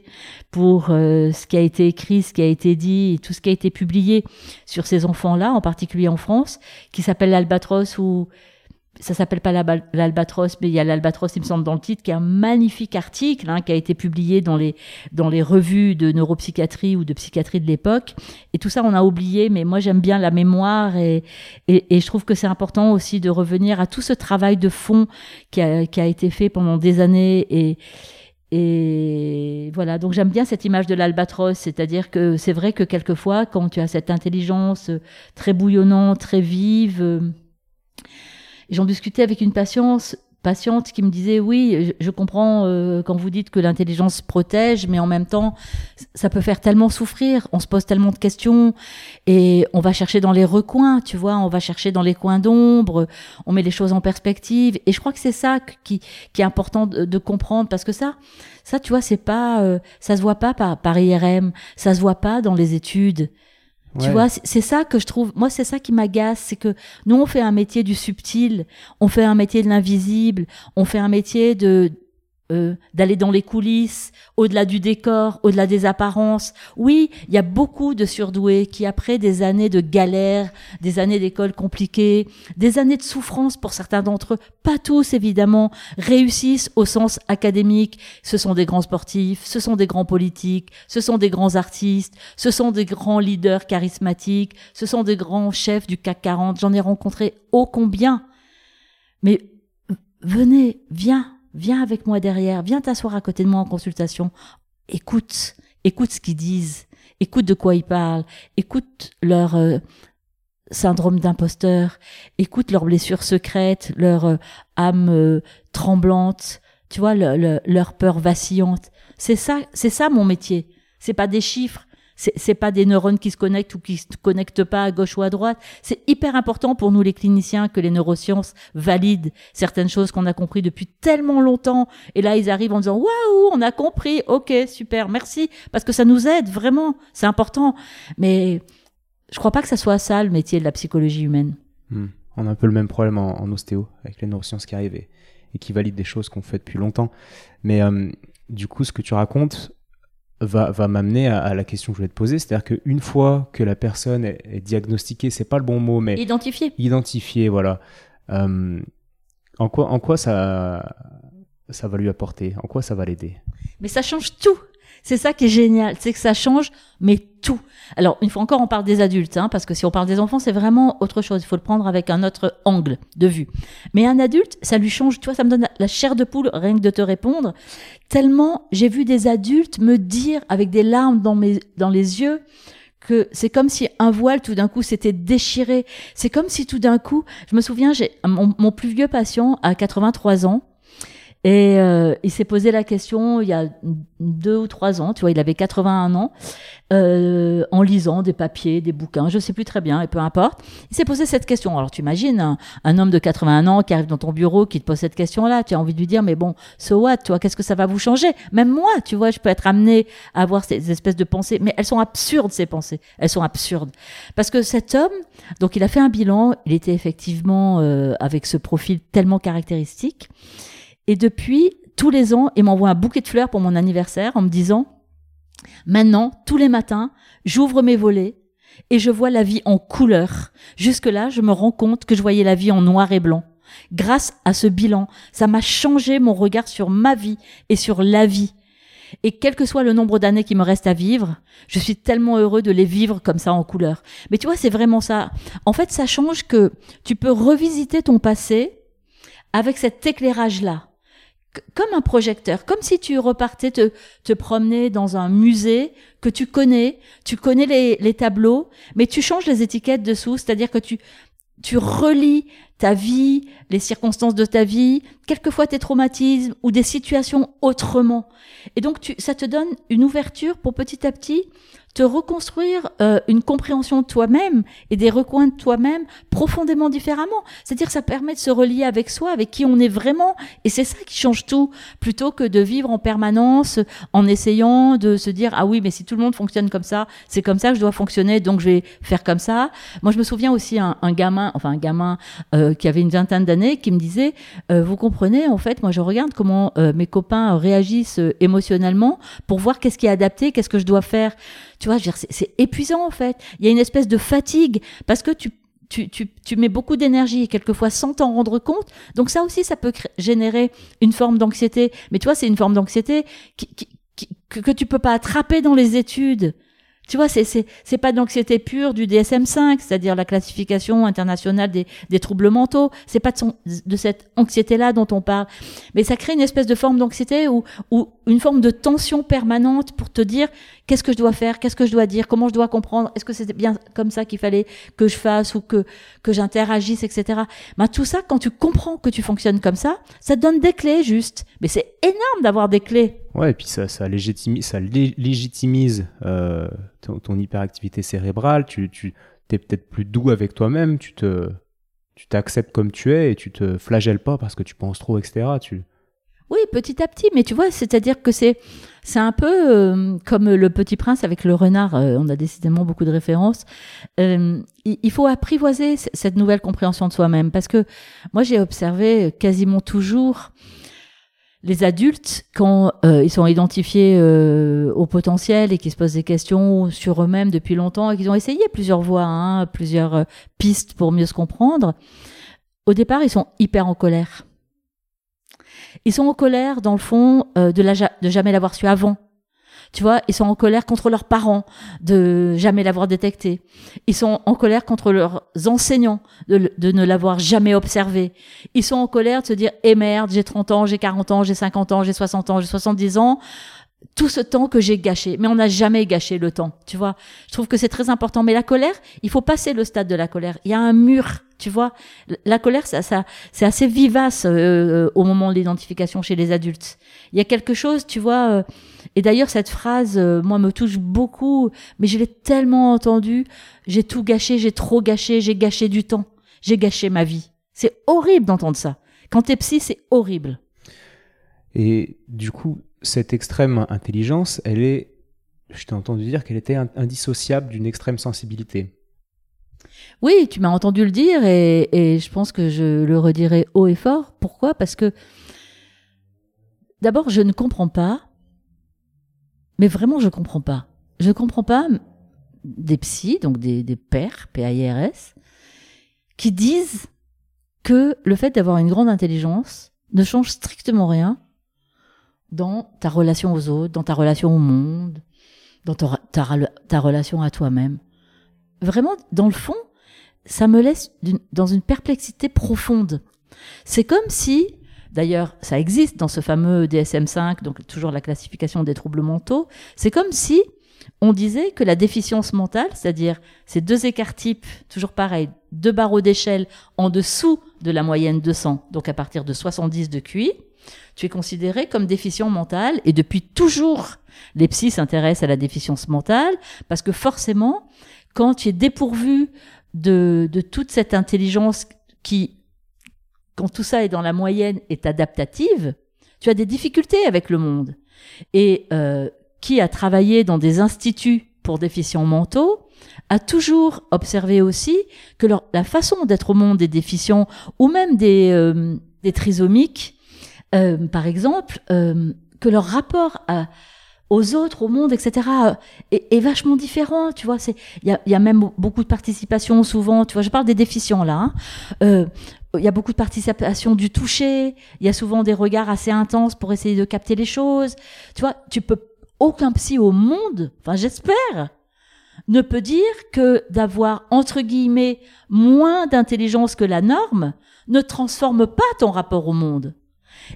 pour euh, ce qui a été écrit, ce qui a été dit, et tout ce qui a été publié sur ces enfants-là, en particulier en France, qui s'appelle l'Albatros ou ça s'appelle pas l'albatros, mais il y a l'albatros, il me semble, dans le titre, qui est un magnifique article hein, qui a été publié dans les dans les revues de neuropsychiatrie ou de psychiatrie de l'époque. Et tout ça, on a oublié, mais moi j'aime bien la mémoire et, et, et je trouve que c'est important aussi de revenir à tout ce travail de fond qui a, qui a été fait pendant des années et et voilà, donc j'aime bien cette image de l'albatros, c'est-à-dire que c'est vrai que quelquefois, quand tu as cette intelligence très bouillonnante, très vive, J'en discutais avec une patiente patiente qui me disait oui, je, comprends euh, quand vous dites que l'intelligence protège, mais en même temps, ça peut faire tellement souffrir. On se pose tellement de questions et on va chercher dans les recoins, tu vois, on va chercher dans les coins d'ombre, on met les choses en perspective. Et je crois que c'est ça qui, qui est important de, comprendre parce que ça, ça, tu vois, c'est pas, euh, ça se voit pas par, par IRM, ça se voit pas dans les études. Tu vois, c'est ça que je trouve. Moi, c'est ça qui m'agace, c'est que nous, on fait un métier du subtil, on fait un métier de l'invisible, on fait un métier de euh, d'aller dans les coulisses, au-delà du décor, au-delà des apparences. Oui, il y a beaucoup de surdoués qui, après des années de galère, des années d'école compliquées, des années de souffrance pour certains d'entre eux, pas tous évidemment, réussissent au sens académique. Ce sont des grands sportifs, ce sont des grands politiques, ce sont des grands artistes, ce sont des grands leaders charismatiques, ce sont des grands chefs du CAC 40. J'en ai rencontré ô combien. Mais venez, viens, viens avec moi derrière, viens t'asseoir à côté de moi en consultation, écoute, écoute ce qu'ils disent, écoute de quoi ils parlent, écoute leur euh, syndrome d'imposteur, écoute leurs blessures secrètes, leur euh, âme euh, tremblante, tu vois, leur peur vacillante. C'est ça, c'est ça mon métier. C'est pas des chiffres, c'est pas des neurones qui se connectent ou qui se connectent pas à gauche ou à droite. C'est hyper important pour nous les cliniciens que les neurosciences valident certaines choses qu'on a compris depuis tellement longtemps. Et là, ils arrivent en disant waouh, on a compris, ok, super, merci, parce que ça nous aide vraiment, c'est important. Mais je crois pas que ça soit ça le métier de la psychologie humaine. Hmm. On a un peu le même problème en, ostéo avec les neurosciences qui arrivent et, qui valident des choses qu'on fait depuis longtemps. Mais euh, du coup, ce que tu racontes, va, va m'amener à, la question que je voulais te poser. C'est-à-dire qu'une fois que la personne est, diagnostiquée, c'est pas le bon mot, mais. Identifiée. Identifiée, voilà. Euh, en, quoi, en quoi ça, ça va lui apporter? En quoi ça va l'aider? Mais ça change tout c'est ça qui est génial, c'est que ça change, mais tout. Alors, une fois encore, on parle des adultes, hein, parce que si on parle des enfants, c'est vraiment autre chose. Il faut le prendre avec un autre angle de vue. Mais un adulte, ça lui change. Tu vois, ça me donne la chair de poule rien que de te répondre. Tellement j'ai vu des adultes me dire avec des larmes dans mes dans les yeux que c'est comme si un voile tout d'un coup s'était déchiré. C'est comme si tout d'un coup, je me souviens, j'ai mon, mon plus vieux patient à 83 ans et euh, il s'est posé la question il y a deux ou trois ans, tu vois, il avait 81 ans, euh, en lisant des papiers, des bouquins, je sais plus très bien, et peu importe. Il s'est posé cette question. Alors tu imagines un, homme de 81 ans qui arrive dans ton bureau, qui te pose cette question-là, tu as envie de lui dire, mais bon, so what, tu vois, qu'est-ce que ça va vous changer? Même moi, tu vois, je peux être amené à avoir ces espèces de pensées, mais elles sont absurdes ces pensées, elles sont absurdes, parce que cet homme, donc il a fait un bilan, il était effectivement euh, avec ce profil tellement caractéristique. Et depuis, tous les ans, il m'envoie un bouquet de fleurs pour mon anniversaire en me disant, maintenant, tous les matins, j'ouvre mes volets et je vois la vie en couleur. Jusque-là, je me rends compte que je voyais la vie en noir et blanc. Grâce à ce bilan, ça m'a changé mon regard sur ma vie et sur la vie. Et quel que soit le nombre d'années qui me reste à vivre, je suis tellement heureux de les vivre comme ça en couleur. Mais tu vois, c'est vraiment ça. En fait, ça change que tu peux revisiter ton passé avec cet éclairage-là comme un projecteur, comme si tu repartais te, te promener dans un musée que tu connais, tu connais les, les tableaux, mais tu changes les étiquettes dessous, c'est-à-dire que tu, tu relis ta vie, les circonstances de ta vie, quelquefois tes traumatismes ou des situations autrement. Et donc tu, ça te donne une ouverture pour petit à petit te reconstruire euh, une compréhension de toi-même et des recoins de toi-même profondément différemment. C'est-à-dire ça permet de se relier avec soi, avec qui on est vraiment, et c'est ça qui change tout, plutôt que de vivre en permanence en essayant de se dire ah oui mais si tout le monde fonctionne comme ça, c'est comme ça que je dois fonctionner, donc je vais faire comme ça. Moi je me souviens aussi un, un gamin, enfin un gamin euh, qui avait une vingtaine d'années, qui me disait euh, vous comprenez en fait moi je regarde comment mes copains réagissent émotionnellement pour voir qu'est-ce qui est adapté, qu'est-ce que je dois faire. Tu vois, c'est épuisant en fait. Il y a une espèce de fatigue parce que tu tu, tu, tu, mets beaucoup d'énergie quelquefois sans t'en rendre compte. Donc ça aussi, ça peut générer une forme d'anxiété. Mais tu vois, c'est une forme d'anxiété qui, qui, que, tu peux pas attraper dans les études. Tu vois, c'est c'est pas d'anxiété pure du DSM-5, c'est-à-dire la classification internationale des, des troubles mentaux. C'est pas de, son, de cette anxiété-là dont on parle, mais ça crée une espèce de forme d'anxiété ou ou une forme de tension permanente pour te dire qu'est-ce que je dois faire, qu'est-ce que je dois dire, comment je dois comprendre, est-ce que c'était bien comme ça qu'il fallait que je fasse ou que que j'interagisse, etc. Ben, tout ça, quand tu comprends que tu fonctionnes comme ça, ça te donne des clés juste. Mais c'est énorme d'avoir des clés. Ouais, et puis ça, ça légitimise, ça légitimise euh, ton, hyperactivité cérébrale. Tu, tu es peut-être plus doux avec toi-même. Tu te, tu t'acceptes comme tu es et tu te flagelles pas parce que tu penses trop, etc. Tu... Oui, petit à petit, mais tu vois, c'est-à-dire que c'est c'est un peu euh, comme le Petit Prince avec le renard. Euh, on a décidément beaucoup de références. Euh, il, faut apprivoiser cette nouvelle compréhension de soi-même parce que moi j'ai observé quasiment toujours les adultes, quand euh, ils sont identifiés euh, au potentiel et qu'ils se posent des questions sur eux-mêmes depuis longtemps et qu'ils ont essayé plusieurs voies, hein, plusieurs euh, pistes pour mieux se comprendre, au départ, ils sont hyper en colère. Ils sont en colère, dans le fond, de, la, de jamais l'avoir su avant. Tu vois, ils sont en colère contre leurs parents de jamais l'avoir détecté. Ils sont en colère contre leurs enseignants de, ne l'avoir jamais observé. Ils sont en colère de se dire, eh merde, j'ai 30 ans, j'ai 40 ans, j'ai 50 ans, j'ai 60 ans, j'ai 70 ans tout ce temps que j'ai gâché. Mais on n'a jamais gâché le temps, tu vois. Je trouve que c'est très important. Mais la colère, il faut passer le stade de la colère. Il y a un mur, tu vois. La colère, ça, ça c'est assez vivace euh, au moment de l'identification chez les adultes. Il y a quelque chose, tu vois. Euh, et d'ailleurs, cette phrase, euh, moi, me touche beaucoup. Mais je l'ai tellement entendue. J'ai tout gâché, j'ai trop gâché, j'ai gâché du temps, j'ai gâché ma vie. C'est horrible d'entendre ça. Quand t'es psy, c'est horrible. Et du coup, cette extrême intelligence, elle est, je t'ai entendu dire qu'elle était indissociable d'une extrême sensibilité. Oui, tu m'as entendu le dire et, je pense que je le redirai haut et fort. Pourquoi? Parce que d'abord, je ne comprends pas, mais vraiment, je ne comprends pas. Je ne comprends pas des psys, donc des, des pères, P-A-I-R-S, qui disent que le fait d'avoir une grande intelligence ne change strictement rien dans ta relation aux autres, dans ta relation au monde, dans ta, relation à toi-même. Vraiment, dans le fond, ça me laisse dans une perplexité profonde. C'est comme si, d'ailleurs, ça existe dans ce fameux DSM-5, donc toujours la classification des troubles mentaux, c'est comme si on disait que la déficience mentale, c'est-à-dire ces deux écarts types, toujours pareil, deux barreaux d'échelle en dessous de la moyenne 200, donc à partir de 70 de QI, tu es considéré comme déficient mental et depuis toujours, les psys s'intéressent à la déficience mentale parce que forcément, quand tu es dépourvu de, de toute cette intelligence qui, quand tout ça est dans la moyenne, est adaptative, tu as des difficultés avec le monde. Et euh, qui a travaillé dans des instituts pour déficients mentaux a toujours observé aussi que la façon d'être au monde des déficients ou même des, euh, des trisomiques euh, par exemple, euh, que leur rapport aux autres, au monde, etc., est, est vachement différent. Tu vois, c'est il y a, y a, même beaucoup de participation souvent. Tu vois, je parle des déficients là. Hein. Euh, il y a beaucoup de participation du toucher. Il y a souvent des regards assez intenses pour essayer de capter les choses. Tu vois, tu peux aucun psy au monde, enfin j'espère, ne peut dire que d'avoir entre guillemets moins d'intelligence que la norme ne transforme pas ton rapport au monde.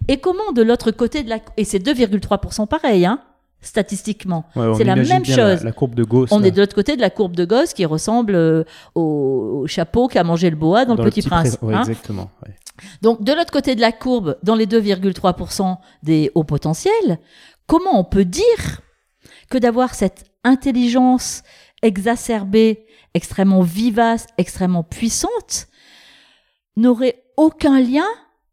Et comment de l'autre côté de la... Et c'est 2,3% pareil, hein statistiquement. c'est la même chose. La, courbe de Gauss. On est de l'autre côté de la courbe de Gauss qui ressemble euh, au, chapeau qu'a mangé le boa dans, le, Petit, Prince. Hein exactement. Donc de l'autre côté de la courbe, dans les 2,3% des hauts potentiels, comment on peut dire que d'avoir cette intelligence exacerbée, extrêmement vivace, extrêmement puissante, n'aurait aucun lien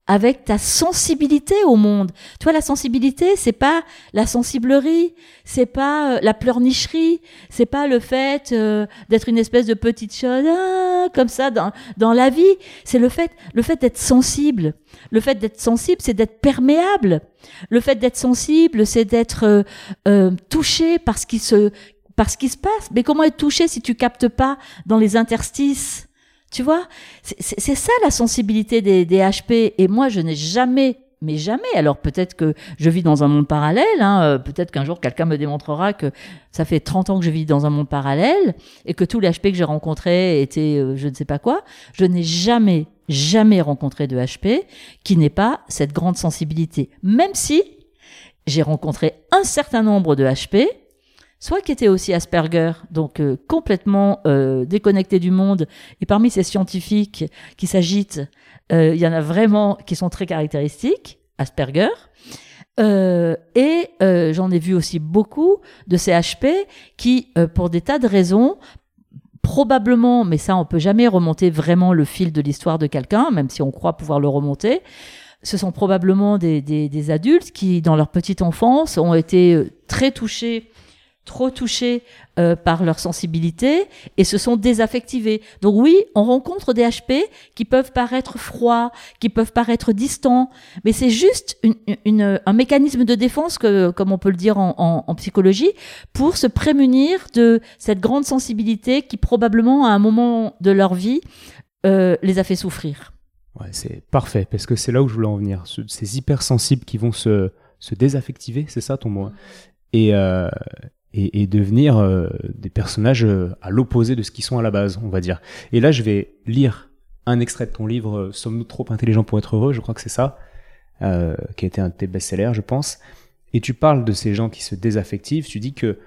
avec ta sensibilité au monde. Tu vois, la sensibilité, c'est pas la sensiblerie, c'est pas euh, la pleurnicherie, c'est pas le fait euh, d'être une espèce de petite chose ah, comme ça dans, dans la vie. C'est le fait, le fait d'être sensible. Le fait d'être sensible, c'est d'être perméable. Le fait d'être sensible, c'est d'être euh, touché par ce qui se par ce qui se passe. Mais comment être touché si tu captes pas dans les interstices? Tu vois, c'est ça la sensibilité des, HP. Et moi, je n'ai jamais mais jamais. Alors peut-être que je vis dans un monde parallèle, hein, euh, peut-être qu'un jour quelqu'un me démontrera que ça fait 30 ans que je vis dans un monde parallèle et que tous les HP que j'ai rencontrés étaient euh, je ne sais pas quoi. Je n'ai jamais, jamais rencontré de HP qui n'ait pas cette grande sensibilité. Même si j'ai rencontré un certain nombre de HP, soit qui étaient aussi Asperger, donc euh, complètement déconnectés du monde, et parmi ces scientifiques qui s'agitent euh, il y en a vraiment qui sont très caractéristiques, Asperger. Euh, et euh, j'en ai vu aussi beaucoup de ces HP qui, pour des tas de raisons, probablement, mais ça on peut jamais remonter vraiment le fil de l'histoire de quelqu'un, même si on croit pouvoir le remonter, ce sont probablement des, des, des, adultes qui, dans leur petite enfance, ont été très touchés trop touchés euh, par leur sensibilité et se sont désaffectivés. Donc oui, on rencontre des HP qui peuvent paraître froids, qui peuvent paraître distants, mais c'est juste une, une, un mécanisme de défense, que, comme on peut le dire en, en, en, psychologie, pour se prémunir de cette grande sensibilité qui probablement à un moment de leur vie euh, les a fait souffrir. Ouais, c'est parfait, parce que c'est là où je voulais en venir. Ces hypersensibles qui vont se, se désaffectiver, c'est ça ton mot. Hein? Et, euh, et, devenir euh, des personnages euh, à l'opposé de ce qu'ils sont à la base, on va dire. Et là, je vais lire un extrait de ton livre euh, Sommes-nous trop intelligents pour être heureux? Je crois que c'est ça, qui a été un de tes best-sellers, je pense. Et tu parles de ces gens qui se désaffectivent. Tu dis que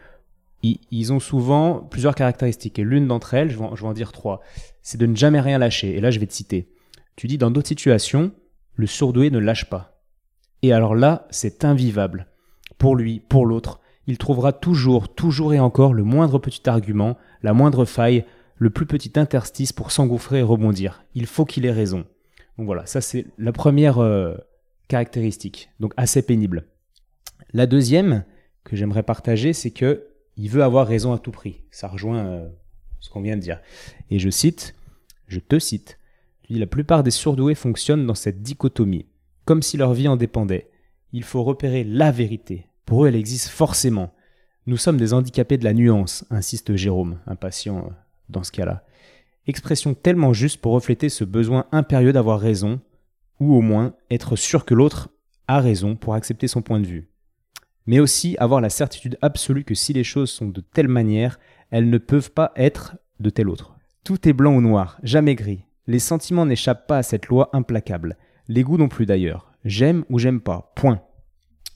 ils, ont souvent plusieurs caractéristiques. Et l'une d'entre elles, je vais, en, dire trois, c'est de ne jamais rien lâcher. Et là, je vais te citer. Tu dis dans d'autres situations, le surdoué ne lâche pas. Et alors là, c'est invivable. Pour lui, pour l'autre il trouvera toujours, toujours et encore le moindre petit argument, la moindre faille, le plus petit interstice pour s'engouffrer et rebondir. Il faut qu'il ait raison. Donc voilà, ça c'est la première euh, caractéristique, donc assez pénible. La deuxième que j'aimerais partager, c'est que il veut avoir raison à tout prix. Ça rejoint euh, ce qu'on vient de dire. Et je cite, je te cite, la plupart des surdoués fonctionnent dans cette dichotomie, comme si leur vie en dépendait. Il faut repérer la vérité, pour eux, elle existe forcément. Nous sommes des handicapés de la nuance, insiste Jérôme, impatient euh, dans ce cas-là. Expression tellement juste pour refléter ce besoin impérieux d'avoir raison, ou au moins être sûr que l'autre a raison pour accepter son point de vue. Mais aussi avoir la certitude absolue que si les choses sont de telle manière, elles ne peuvent pas être de telle autre. Tout est blanc ou noir, jamais gris. Les sentiments n'échappent pas à cette loi implacable. Les goûts non plus d'ailleurs. J'aime ou j'aime pas. Point.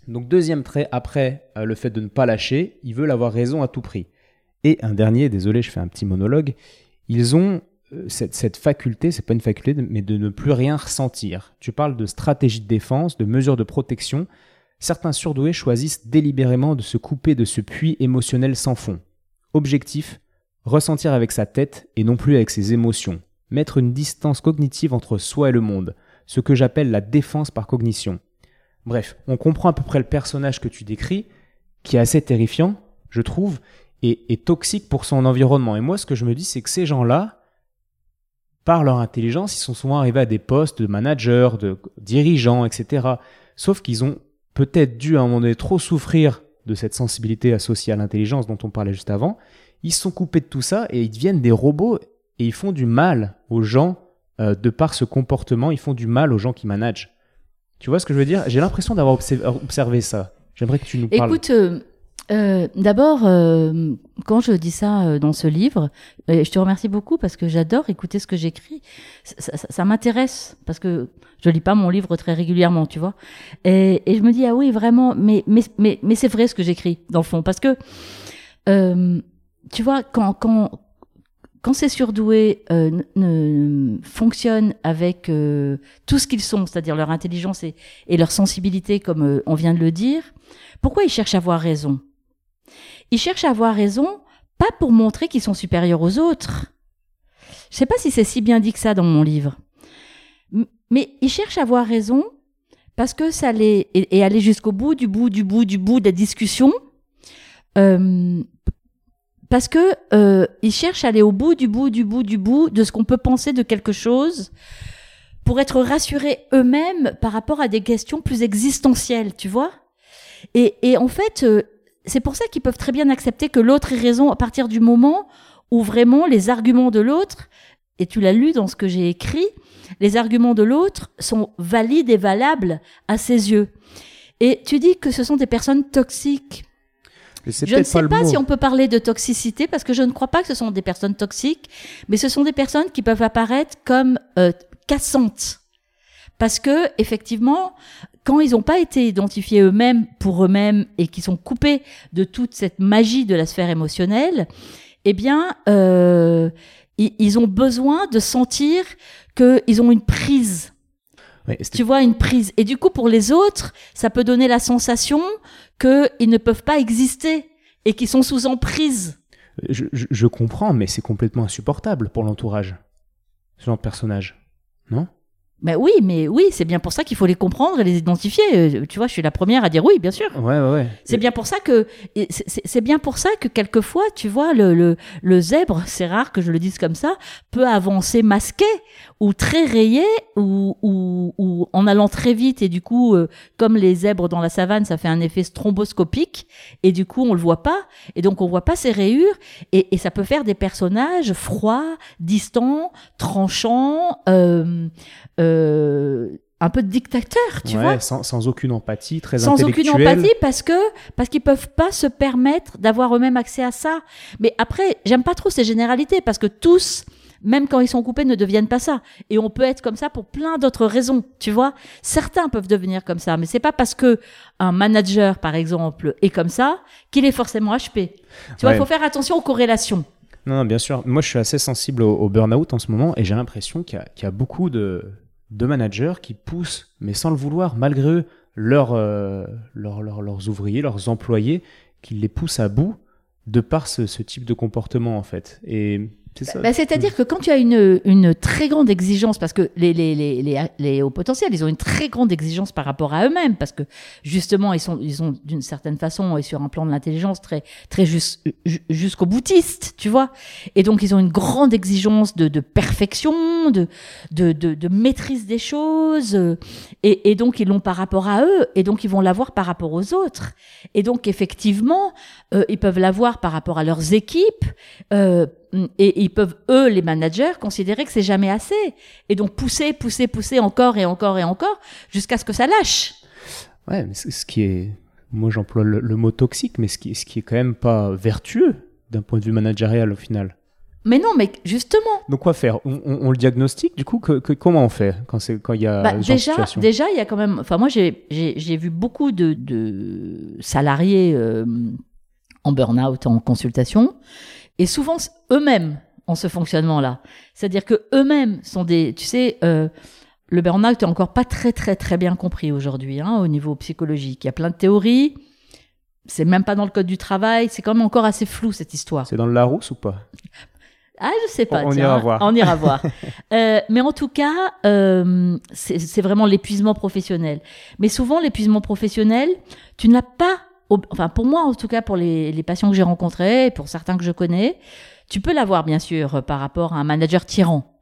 Donc deuxième trait, après euh, le fait de ne pas lâcher, ils veulent avoir raison à tout prix. Et un dernier, désolé, je fais un petit monologue, ils ont euh, cette, cette, faculté, c'est pas une faculté, mais de ne plus rien ressentir. Tu parles de stratégie de défense, de mesures de protection. Certains surdoués choisissent délibérément de se couper de ce puits émotionnel sans fond. Objectif, ressentir avec sa tête et non plus avec ses émotions. Mettre une distance cognitive entre soi et le monde, ce que j'appelle la défense par cognition. Bref, on comprend à peu près le personnage que tu décris, qui est assez terrifiant, je trouve, et, toxique pour son environnement. Et moi, ce que je me dis, c'est que ces gens-là, par leur intelligence, ils sont souvent arrivés à des postes de manager, de dirigeants, etc. Sauf qu'ils ont peut-être dû à un moment donné trop souffrir de cette sensibilité associée à l'intelligence dont on parlait juste avant. Ils sont coupés de tout ça et ils deviennent des robots et ils font du mal aux gens euh, de par ce comportement. Ils font du mal aux gens qui managent. Tu vois ce que je veux dire? J'ai l'impression d'avoir observé ça. J'aimerais que tu nous parles. Écoute, euh, euh, d'abord, euh, quand je dis ça dans ce livre, je te remercie beaucoup parce que j'adore écouter ce que j'écris. Ça, m'intéresse parce que je lis pas mon livre très régulièrement, tu vois. Et, je me dis ah oui vraiment, mais mais mais, mais c'est vrai ce que j'écris dans le fond parce que tu vois quand quand quand ces surdoués euh, ne, fonctionnent avec euh, tout ce qu'ils sont, c'est-à-dire leur intelligence et, leur sensibilité, comme euh, on vient de le dire, pourquoi ils cherchent à avoir raison? Ils cherchent à avoir raison pas pour montrer qu'ils sont supérieurs aux autres. Je sais pas si c'est si bien dit que ça dans mon livre, mais ils cherchent à avoir raison parce que ça les et, aller jusqu'au bout du bout du bout du bout de la discussion euh, parce que euh, ils cherchent à aller au bout du bout du bout du bout de ce qu'on peut penser de quelque chose pour être rassurés eux-mêmes par rapport à des questions plus existentielles, tu vois? Et, et, en fait, euh, c'est pour ça qu'ils peuvent très bien accepter que l'autre ait raison à partir du moment où vraiment les arguments de l'autre, et tu l'as lu dans ce que j'ai écrit, les arguments de l'autre sont valides et valables à ses yeux. Et tu dis que ce sont des personnes toxiques. Je ne sais pas, si on peut parler de toxicité parce que je ne crois pas que ce sont des personnes toxiques, mais ce sont des personnes qui peuvent apparaître comme euh, cassantes. Parce que effectivement, quand ils n'ont pas été identifiés eux-mêmes pour eux-mêmes et qui sont coupés de toute cette magie de la sphère émotionnelle, eh bien, euh, ils, ont besoin de sentir qu'ils ont une prise. Tu vois, une prise. Et du coup, pour les autres, ça peut donner la sensation qu'ils ne peuvent pas exister et qu'ils sont sous emprise. Je, je comprends, mais c'est complètement insupportable pour l'entourage, ce genre de personnage, non? Ben oui, mais oui, c'est bien pour ça qu'il faut les comprendre et les identifier. Euh, tu vois, je suis la première à dire oui, bien sûr. Ouais, ouais, ouais. C'est bien pour ça que c'est bien pour ça que quelquefois, tu vois, le, le, le zèbre, c'est rare que je le dise comme ça, peut avancer masqué ou très rayé ou, ou, ou en allant très vite et du coup, euh, comme les zèbres dans la savane, ça fait un effet stromboscopique et du coup, on le voit pas et donc on voit pas ses rayures et, et ça peut faire des personnages froids, distants, tranchants. Euh, euh, un peu de dictateur, tu vois. Sans, sans, aucune empathie, très sans aucune empathie parce que parce qu'ils peuvent pas se permettre d'avoir eux-mêmes accès à ça. Mais après, j'aime pas trop ces généralités parce que tous même quand ils sont coupés, ne deviennent pas ça. Et on peut être comme ça pour plein d'autres raisons, tu vois. Certains peuvent devenir comme ça, mais c'est pas parce que un manager, par exemple, est comme ça qu'il est forcément HP. Tu vois, il faut faire attention aux corrélations. Non, bien sûr. Moi, je suis assez sensible au, burn-out en ce moment et j'ai l'impression qu'il y, a beaucoup de, de managers qui poussent, mais sans le vouloir, malgré eux, euh, leurs ouvriers, leurs employés, qui les poussent à bout de par ce, ce type de comportement, en fait. Et bah, c'est-à-dire que quand tu as une, une très grande exigence, parce que les, les, les, les, hauts potentiels, ils ont une très grande exigence par rapport à eux-mêmes, parce que justement, ils sont, ils ont d'une certaine façon, et sur un plan de l'intelligence, très, très jusqu'au boutiste, tu vois. Et donc, ils ont une grande exigence de, de perfection, de, maîtrise des choses, et, et donc, ils l'ont par rapport à eux, et donc, ils vont l'avoir par rapport aux autres. Et donc, effectivement, euh, ils peuvent l'avoir par rapport à leurs équipes, euh, et ils peuvent, eux, les managers, considérer que c'est jamais assez. Et donc pousser, pousser, pousser encore et encore et encore jusqu'à ce que ça lâche. Ouais, mais ce qui est, moi j'emploie le, mot toxique, mais ce qui, ce qui est quand même pas vertueux d'un point de vue managérial au final. Mais non, mais justement. Donc quoi faire? On, le diagnostique du coup que, comment on fait quand c'est quand il y a bah, déjà déjà il y a quand même. Enfin moi j'ai j'ai vu beaucoup de, de salariés euh, en burn-out en consultation et souvent, eux-mêmes ont ce fonctionnement-là. C'est-à-dire que eux-mêmes sont des, tu sais, euh, le burn-out est encore pas très très très bien compris aujourd'hui hein, au niveau psychologique. Il y a plein de théories. C'est même pas dans le code du travail. C'est quand même encore assez flou cette histoire. C'est dans le Larousse ou pas? Ah, je sais pas. On, ira voir. On ira voir. Euh, mais en tout cas, euh, c'est vraiment l'épuisement professionnel. Mais souvent, l'épuisement professionnel, tu n'as pas enfin pour moi en tout cas pour les, les patients que j'ai rencontrés, pour certains que je connais, tu peux l'avoir bien sûr euh, par rapport à un manager tyran,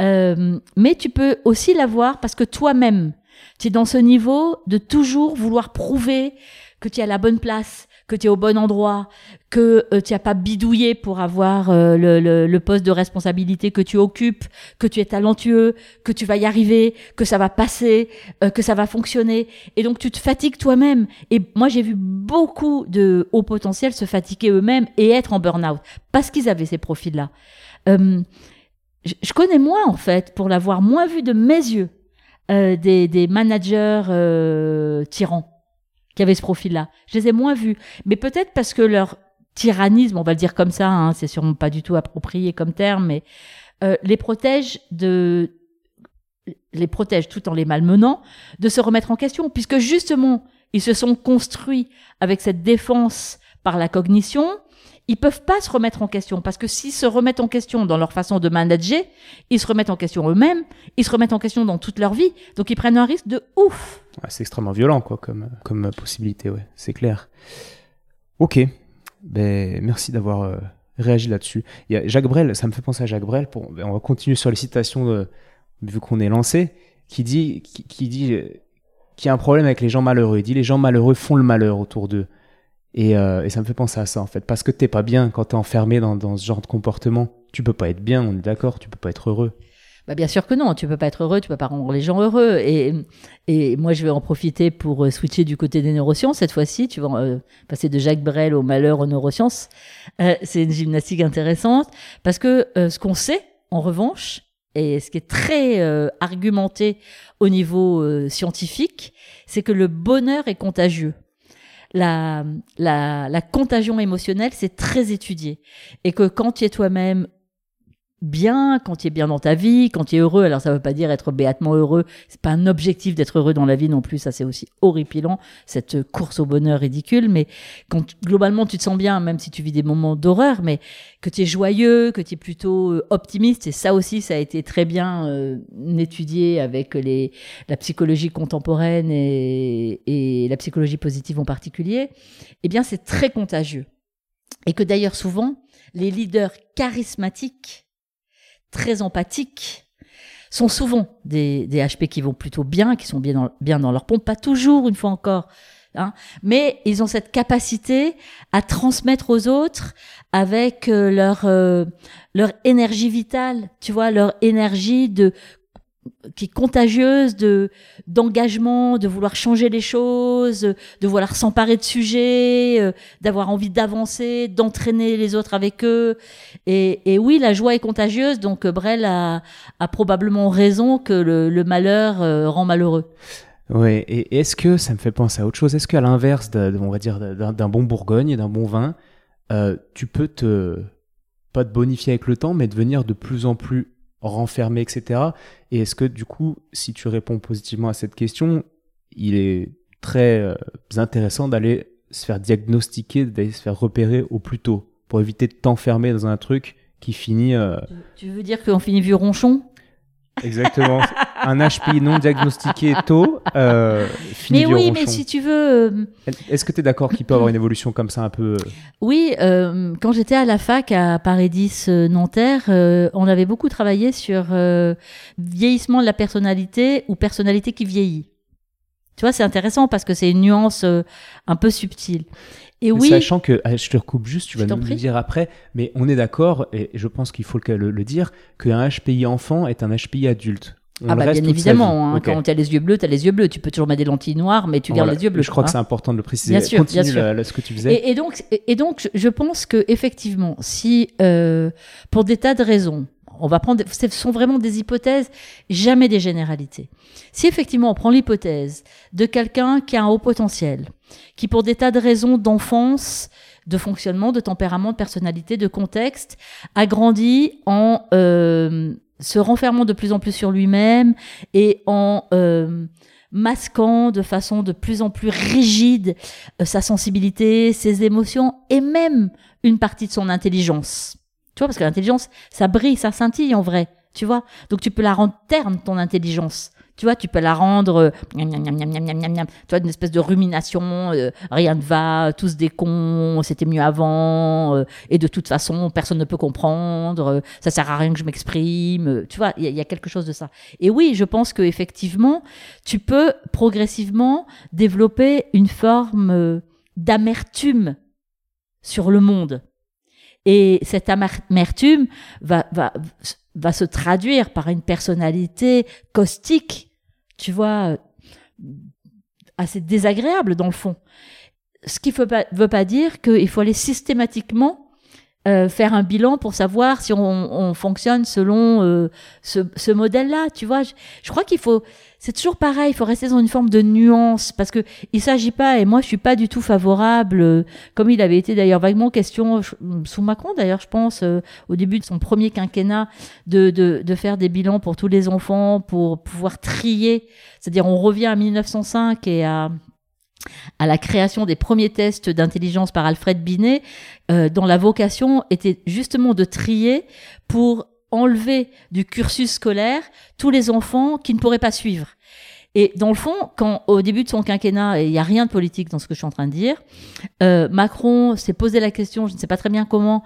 euh, mais tu peux aussi l'avoir parce que toi-même, tu es dans ce niveau de toujours vouloir prouver que tu es à la bonne place, que tu es au bon endroit, que euh, tu n'as pas bidouillé pour avoir euh, le, poste de responsabilité que tu occupes, que tu es talentueux, que tu vas y arriver, que ça va passer, euh, que ça va fonctionner. Et donc tu te fatigues toi-même. Et moi j'ai vu beaucoup de hauts potentiels se fatiguer eux-mêmes et être en burn-out parce qu'ils avaient ces profils-là. je connais moins en fait, pour l'avoir moins vu de mes yeux, des, des managers tyrans qui avaient ce profil-là. Je les ai moins vus. Mais peut-être parce que leur tyrannisme, on va le dire comme ça, hein, c'est sûrement pas du tout approprié comme terme, mais euh, les protège de les protège tout en les malmenant de se remettre en question, puisque justement ils se sont construits avec cette défense par la cognition, ils peuvent pas se remettre en question parce que s'ils se remettent en question dans leur façon de manager, ils se remettent en question eux-mêmes, ils se remettent en question dans toute leur vie, donc ils prennent un risque de ouf. c'est extrêmement violent quoi comme comme possibilité, ouais, c'est clair. Ok, ben merci d'avoir euh, réagi là-dessus. Il y a Jacques Brel, ça me fait penser à Jacques Brel. Pour, ben, on va continuer sur les citations vu qu'on est lancé, qui dit qui dit euh, qu'il y a un problème avec les gens malheureux. Il dit les gens malheureux font le malheur autour d'eux. Euh, et, ça me fait penser à ça en fait, parce que t'es pas bien quand t'es enfermé dans, ce genre de comportement. Tu peux pas être bien, on est d'accord, tu peux pas être heureux. bah bien sûr que non, tu peux pas être heureux, tu peux pas rendre les gens heureux. Et, et moi, je vais en profiter pour euh, switcher du côté des neurosciences cette fois-ci. Tu vas euh, passer de Jacques Brel au malheur aux neurosciences. C'est une gymnastique intéressante parce que ce qu'on sait, en revanche, et ce qui est très argumenté au niveau scientifique, c'est que le bonheur est contagieux. La, la, la contagion émotionnelle, c'est très étudié. Et que quand tu es toi-même bien, quand tu es bien dans ta vie, quand tu es heureux. Alors ça veut pas dire être béatement heureux, c'est pas un objectif d'être heureux dans la vie non plus, ça c'est aussi horripilant cette course au bonheur ridicule, mais quand globalement tu te sens bien même si tu vis des moments d'horreur, mais que tu es joyeux, que tu es plutôt euh, optimiste. Et ça aussi ça a été très bien euh, étudié avec les la psychologie contemporaine et, et la psychologie positive en particulier, eh bien c'est très contagieux. Et que d'ailleurs souvent les leaders charismatiques très empathiques, sont souvent des, des HP qui vont plutôt bien, qui sont bien dans, bien dans leur pompe, pas toujours, une fois encore, hein, mais ils ont cette capacité à transmettre aux autres avec euh, leur euh, leur énergie vitale, tu vois, leur énergie de qui est contagieuse de d'engagement, de vouloir changer les choses, de vouloir s'emparer de sujets, euh, d'avoir envie d'avancer, d'entraîner les autres avec eux. Et, et, oui, la joie est contagieuse, donc Brel a, a probablement raison que le, le malheur euh, rend malheureux. Oui, et est-ce que ça me fait penser à autre chose Est-ce qu'à l'inverse, on va dire d'un bon Bourgogne et d'un bon vin, euh, tu peux te pas te bonifier avec le temps, mais devenir de plus en plus renfermé, etc. Et est-ce que du coup, si tu réponds positivement à cette question, il est très euh, intéressant d'aller se faire diagnostiquer, d'aller se faire repérer au plus tôt, pour éviter de t'enfermer dans un truc qui finit... Euh, tu veux dire qu'on finit vieux ronchon? Exactement. un HPI non diagnostiqué tôt. Euh, mais oui, mais si tu veux. Euh, Est-ce que tu es d'accord qu'il peut avoir une évolution comme ça un peu euh Oui, euh, quand j'étais à la fac à Paris 10 Nanterre, on avait beaucoup travaillé sur vieillissement de la personnalité ou personnalité qui vieillit. Tu vois, c'est intéressant parce que c'est une nuance un peu subtile. Et oui. Sachant que, ah, je te recoupe juste, tu vas nous le dire après, mais on est d'accord, et je pense qu'il faut le, le dire, qu'un HPI enfant est un HPI adulte. ah bah bien évidemment, hein, quand tu as les yeux bleus, tu as les yeux bleus. Tu peux toujours mettre des lentilles noires, mais tu gardes les yeux bleus. Je crois que hein. c'est important de le préciser. Bien sûr, Continue bien sûr. ce que tu faisais. Et, et, donc, et donc, je pense que effectivement, si euh, pour des tas de raisons, on va prendre, ce sont vraiment des hypothèses, jamais des généralités. Si effectivement on prend l'hypothèse de quelqu'un qui a un haut potentiel, qui pour des tas de raisons d'enfance, de fonctionnement, de tempérament, de personnalité, de contexte, a grandi en euh, se renfermant de plus en plus sur lui-même et en euh, masquant de façon de plus en plus rigide euh, sa sensibilité, ses émotions et même une partie de son intelligence. Tu vois, parce que l'intelligence, ça brille, ça scintille en vrai. Tu vois? Donc tu peux la rendre terne, ton intelligence. Tu vois, tu peux la rendre, euh, tu vois, une espèce de rumination, euh, rien ne va, tous des cons, c'était mieux avant, euh, et de toute façon, personne ne peut comprendre, ça sert à rien que je m'exprime, tu vois, il y, y, a quelque chose de ça. Et oui, je pense que effectivement, tu peux progressivement développer une forme d'amertume sur le monde. Et cette amertume va, va, va se traduire par une personnalité caustique tu vois, assez désagréable dans le fond. Ce qui ne veut pas dire qu'il faut aller systématiquement euh, faire un bilan pour savoir si on, on fonctionne selon euh, ce, ce modèle-là. Tu vois, je, je crois qu'il faut, c'est toujours pareil, il faut rester dans une forme de nuance parce que il s'agit pas, et moi je suis pas du tout favorable, euh, comme il avait été d'ailleurs vaguement question sous Macron d'ailleurs, je pense, au début de son premier quinquennat, de, de, de faire des bilans pour tous les enfants, pour pouvoir trier. C'est-à-dire on revient à 1905 et à à la création des premiers tests d'intelligence par Alfred Binet, euh, dont la vocation était justement de trier pour enlever du cursus scolaire tous les enfants qui ne pourraient pas suivre. Et dans le fond, quand au début de son quinquennat, il n'y a rien de politique dans ce que je suis en train de dire, euh, Macron s'est posé la question, je ne sais pas très bien comment,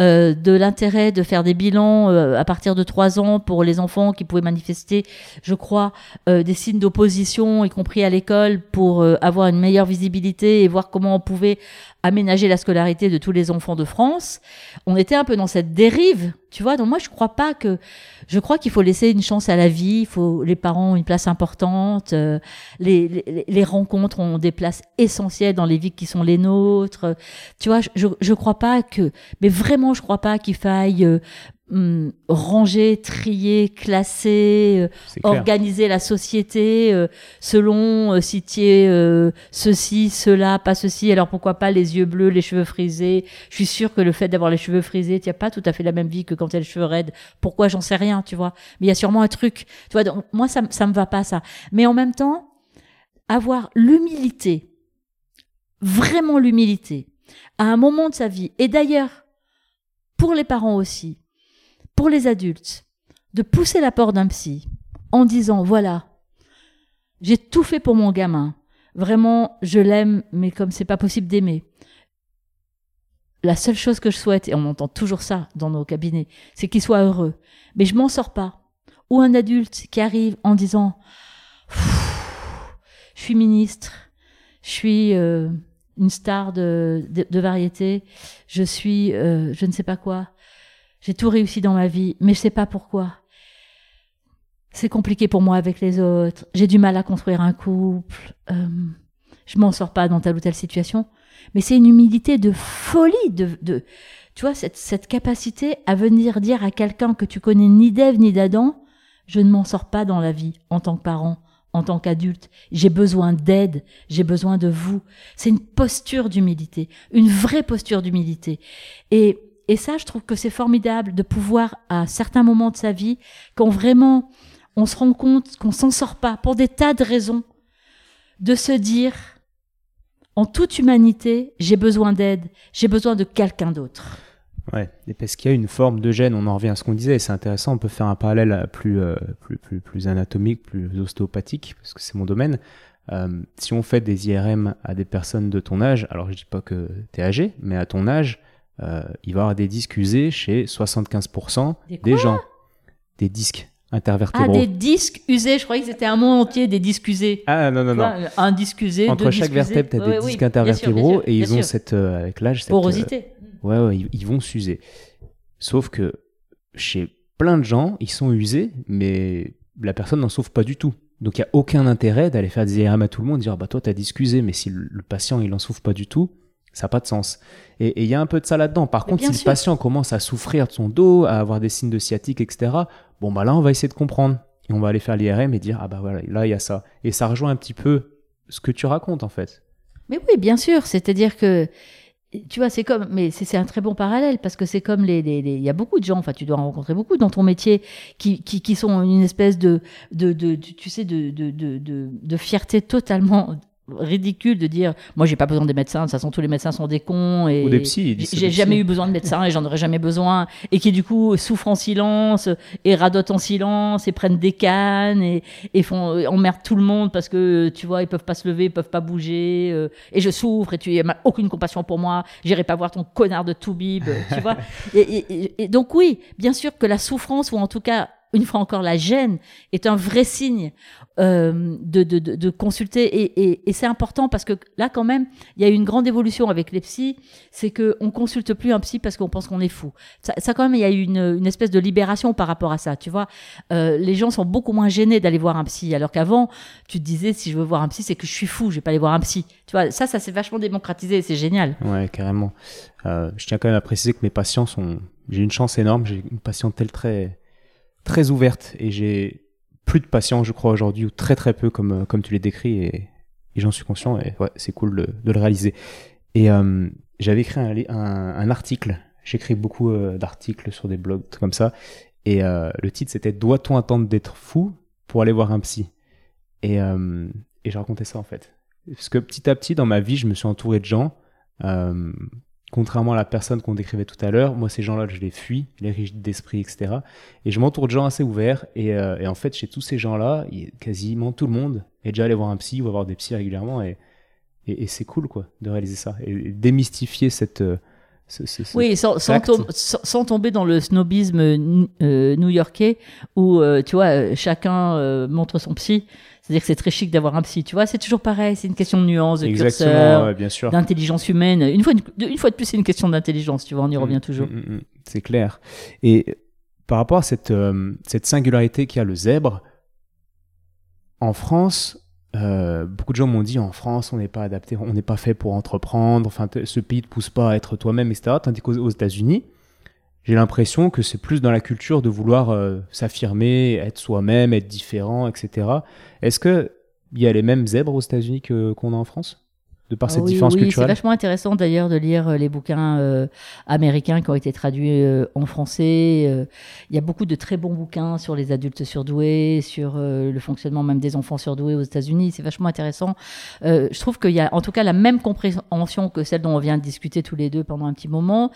euh, de l'intérêt de faire des bilans euh, à partir de trois ans pour les enfants qui pouvaient manifester, je crois, des signes d'opposition, y compris à l'école, pour avoir une meilleure visibilité et voir comment on pouvait aménager la scolarité de tous les enfants de France. On était un peu dans cette dérive, tu vois. Donc moi, je crois pas que, je crois qu'il faut laisser une chance à la vie. Il faut les parents ont une place importante. Euh, les, les, les, rencontres ont des places essentielles dans les vies qui sont les nôtres. Tu vois, je je crois pas que, mais vraiment, je crois pas qu'il faille euh, Hum, ranger, trier, classer, euh, organiser la société euh, selon euh, si tu es ceci, cela, pas ceci. Alors pourquoi pas les yeux bleus, les cheveux frisés? Je suis sûre que le fait d'avoir les cheveux frisés, tu n'as pas tout à fait la même vie que quand tu as les cheveux raides. Pourquoi? J'en sais rien, tu vois. Mais il y a sûrement un truc. Tu vois, donc, moi ça ça me va pas ça. Mais en même temps, avoir l'humilité, vraiment l'humilité, à un moment de sa vie. Et d'ailleurs, pour les parents aussi pour les adultes, de pousser la porte d'un psy en disant voilà, j'ai tout fait pour mon gamin. Vraiment, je l'aime, mais comme c'est pas possible d'aimer. La seule chose que je souhaite, et on entend toujours ça dans nos cabinets, c'est qu'il soit heureux. Mais je m'en sors pas. Ou un adulte qui arrive en disant je suis ministre, je suis euh, une star de, variété, je suis euh, je ne sais pas quoi, j'ai tout réussi dans ma vie, mais je sais pas pourquoi. C'est compliqué pour moi avec les autres. J'ai du mal à construire un couple. Euh, je m'en sors pas dans telle ou telle situation. Mais c'est une humilité de folie, de, de tu vois, cette, cette capacité à venir dire à quelqu'un que tu connais ni d'Ève ni d'Adam, je ne m'en sors pas dans la vie en tant que parent, en tant qu'adulte. J'ai besoin d'aide, j'ai besoin de vous. C'est une posture d'humilité, une vraie posture d'humilité. Et et ça, je trouve que c'est formidable de pouvoir, à certains moments de sa vie, quand vraiment on se rend compte qu'on s'en sort pas, pour des tas de raisons, de se dire, en toute humanité, j'ai besoin d'aide, j'ai besoin de quelqu'un d'autre. Ouais, et parce qu'il y a une forme de gêne, on en revient à ce qu'on disait, c'est intéressant, on peut faire un parallèle plus, euh, plus, plus, plus anatomique, plus ostéopathique, parce que c'est mon domaine. Euh, si on fait des IRM à des personnes de ton âge, alors je dis pas que tu es âgé, mais à ton âge, euh, il va y avoir des disques usés chez 75% des, gens. Des disques intervertébraux. Ah, des disques usés, je croyais que c'était un mot entier, des disques usés. Ah non, non, non. Un disque usé, Entre chaque vertèbre, tu as des disques intervertébraux et ils ont cette, euh, avec l'âge, cette. Porosité. Euh, ouais, ouais, ils, vont s'user. Sauf que chez plein de gens, ils sont usés, mais la personne n'en souffre pas du tout. Donc il n'y a aucun intérêt d'aller faire des IRM à tout le monde, dire bah toi t'as discusé, mais si le, patient il n'en souffre pas du tout, ça n'a pas de sens. Et il y a un peu de ça là-dedans. Par contre, si le patient commence à souffrir de son dos, à avoir des signes de sciatique, etc., bon, bah là, on va essayer de comprendre. Et on va aller faire l'IRM et dire, ah bah voilà, là, il y a ça. Et ça rejoint un petit peu ce que tu racontes, en fait. Mais oui, bien sûr. C'est-à-dire que, tu vois, c'est comme, mais c'est un très bon parallèle parce que c'est comme les, il y a beaucoup de gens, enfin, tu dois en rencontrer beaucoup dans ton métier qui, qui, qui sont une espèce de, de, de, de tu sais, de, de, de, de, fierté totalement ridicule de dire moi j'ai pas besoin des médecins. De toute façon tous les médecins sont des cons et ou des psys j'ai jamais eu besoin de médecins et j'en aurais jamais besoin. Et qui du coup souffrent en silence et radotent en silence et prennent des cannes et, et font euh, emmerdent tout le monde parce que tu vois ils peuvent pas se lever ils peuvent pas bouger euh, et je souffre et tu n'as aucune compassion pour moi. J'irai pas voir ton connard de Toubib tu vois. Et, et donc oui bien sûr que la souffrance ou en tout cas une fois encore, la gêne est un vrai signe euh, de, de, de, consulter. Et, et, et c'est important parce que là, quand même, il y a eu une grande évolution avec les psys. C'est qu'on consulte plus un psy parce qu'on pense qu'on est fou. Ça, quand même, il y a eu une, une, espèce de libération par rapport à ça. Tu vois, euh, les gens sont beaucoup moins gênés d'aller voir un psy. Alors qu'avant, tu te disais, si je veux voir un psy, c'est que je suis fou, je vais pas aller voir un psy. Tu vois, ça, ça s'est vachement démocratisé. C'est génial. Ouais, carrément. Euh, je tiens quand même à préciser que mes patients sont. J'ai une chance énorme. J'ai une patientèle très très ouverte et j'ai plus de patients, je crois, aujourd'hui, ou très très peu, comme, comme tu l'as décrit, et, j'en suis conscient, et ouais, c'est cool de, le réaliser. Et euh, j'avais écrit un, un, article, j'écris beaucoup euh, d'articles sur des blogs, comme ça, et euh, le titre c'était Doit-on attendre d'être fou pour aller voir un psy? Et, et je racontais ça en fait. Parce que petit à petit, dans ma vie, je me suis entouré de gens contrairement à la personne qu'on décrivait tout à l'heure, moi ces gens-là, je les fuis, les rigides d'esprit, etc. Et je m'entoure de gens assez ouverts. Et, euh, en fait, chez tous ces gens-là, quasiment tout le monde est déjà allé voir un psy ou avoir des psys régulièrement. Et, et, c'est cool, quoi, de réaliser ça. Et, démystifier cette... Euh, oui, sans, sans, tomber dans le snobisme euh, new-yorkais où, tu vois, chacun montre son psy C'est-à-dire que c'est très chic d'avoir un psy, tu vois. C'est toujours pareil, c'est une question de nuance, de Exactement, curseur, ouais, bien sûr. d'intelligence humaine. Une fois, de- une fois de plus, c'est une question d'intelligence, tu vois, on y revient Mm, toujours. mm, mm, mm. C'est clair. Et par rapport à cette, euh, cette singularité qu'a le zèbre, en France, euh, beaucoup de gens m'ont dit en France, on n'est pas adapté, on n'est pas fait pour entreprendre, enfin, ce pays ne pousse pas à être toi-même, etc. Tandis qu'aux aux États-Unis, j'ai l'impression que c'est plus dans la culture de vouloir euh, s'affirmer, être soi-même, être différent, etc. Est-ce que il y a les mêmes zèbres aux États-Unis qu'on a en France? De par cette Ah oui, différence oui, c'est vachement intéressant d'ailleurs de lire euh, les bouquins euh, américains qui ont été traduits euh, en français. Euh, Il y a beaucoup de très bons bouquins sur les adultes surdoués, sur le fonctionnement même des enfants surdoués aux États-Unis. C'est vachement intéressant. Je trouve qu'il y a en tout cas la même compréhension que celle dont on vient de discuter tous les deux pendant un petit moment.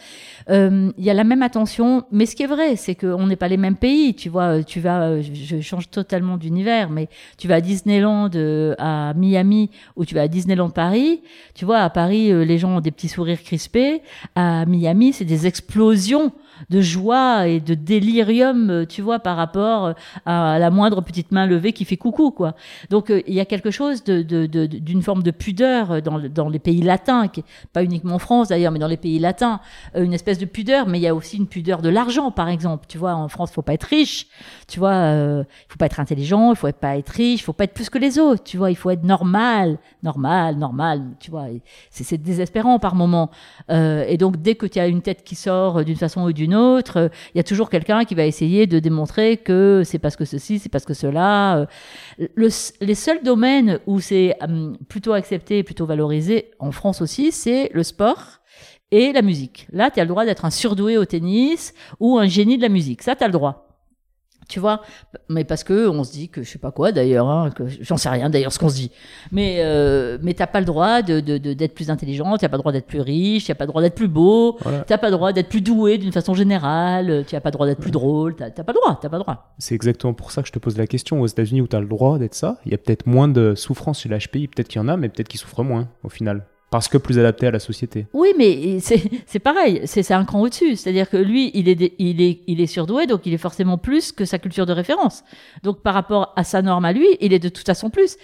Il y a la même attention, mais ce qui est vrai, c'est qu'on n'est pas les mêmes pays. Tu vois, tu vas, je, change totalement d'univers, mais tu vas à Disneyland à Miami ou tu vas à Disneyland Paris. Tu vois, à Paris, euh, les gens ont des petits sourires crispés. À Miami, c'est des explosions de joie et de délirium, euh, tu vois, par rapport euh, à la moindre petite main levée qui fait coucou, quoi. Donc, euh, il y a quelque chose de, de- d'une forme de pudeur euh, dans, dans les pays latins, qui, pas uniquement en France d'ailleurs, mais dans les pays latins, euh, une espèce de pudeur, mais il y a aussi une pudeur de l'argent, par exemple. Tu vois, en France, il faut pas être riche, tu vois, euh, il faut pas être intelligent, il faut pas être riche, il faut pas être plus que les autres, tu vois, il faut être normal, normal, normal, tu vois. C'est, désespérant par moment. Euh, et donc, dès que tu as une tête qui sort d'une façon ou d'une autre, euh, il y a toujours quelqu'un qui va essayer de démontrer que c'est parce que ceci, c'est parce que cela. Euh, Le- les seuls domaines où c'est hum, plutôt accepté plutôt valorisé, en France aussi, c'est le sport et la musique. Là, tu as le droit d'être un surdoué au tennis ou un génie de la musique. Ça, tu as le droit. Tu vois, mais parce que on se dit que je sais pas quoi d'ailleurs, hein, que j'en sais rien d'ailleurs ce qu'on se dit. Mais euh, mais t'as pas le droit de d'être plus intelligent, t'as pas le droit d'être plus riche, t'as pas le droit d'être plus beau, Voilà. t'as pas le droit d'être plus doué d'une façon générale, tu as pas le droit d'être plus drôle, t'as t'as pas le droit, t'as pas le droit. C'est exactement pour ça que je te pose la question. Aux États-Unis, où tu as le droit d'être ça, il y a peut-être moins de souffrance chez l'HPI. Peut-être qu'il y en a, mais peut-être qu'ils souffrent moins au final. Parce que plus adapté à la société. Oui, mais c'est pareil, c'est un cran au-dessus. C'est-à-dire que lui, il est, il, est, il est surdoué, donc il est forcément plus que sa culture de référence. Donc par rapport à sa norme à lui, il est de toute façon plus.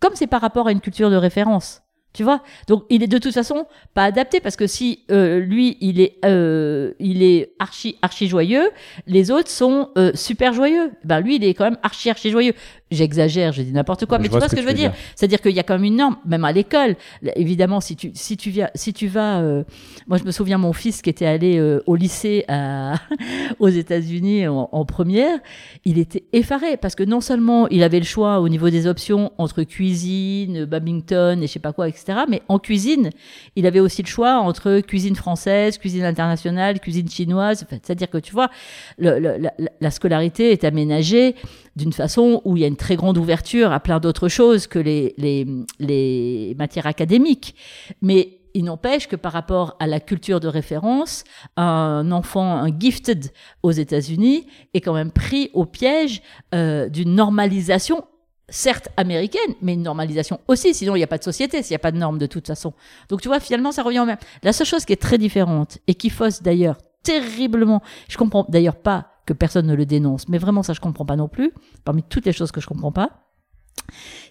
Comme c'est par rapport à une culture de référence. Tu vois Donc il est de toute façon pas adapté parce que si euh, lui il est euh, il est archi archi joyeux, les autres sont euh, super joyeux. Ben lui il est quand même archi archi joyeux. J'exagère, je dis n'importe quoi, mais tu vois ce que, je veux dire. C'est-à-dire qu'il y a quand même une norme, même à l'école. Évidemment, si tu si tu viens si tu vas, euh, moi je me souviens mon fils qui était allé euh, au lycée à, aux États-Unis en, en première, il était effaré parce que non seulement il avait le choix au niveau des options entre cuisine, badminton et je sais pas quoi, etc. Mais en cuisine, il avait aussi le choix entre cuisine française, cuisine internationale, cuisine chinoise. C'est-à-dire que tu vois, le- le- la, la- la scolarité est aménagée d'une façon où il y a une très grande ouverture à plein d'autres choses que les, les, les matières académiques. Mais il n'empêche que par rapport à la culture de référence, un enfant, un gifted aux États-Unis est quand même pris au piège euh, d'une normalisation certes américaine, mais une normalisation aussi, sinon il n'y a pas de société, s'il n'y a pas de normes de toute façon. Donc tu vois, finalement, ça revient au même. La seule chose qui est très différente et qui fausse d'ailleurs terriblement, je comprends d'ailleurs pas que personne ne le dénonce, mais vraiment ça je comprends pas non plus, parmi toutes les choses que je comprends pas,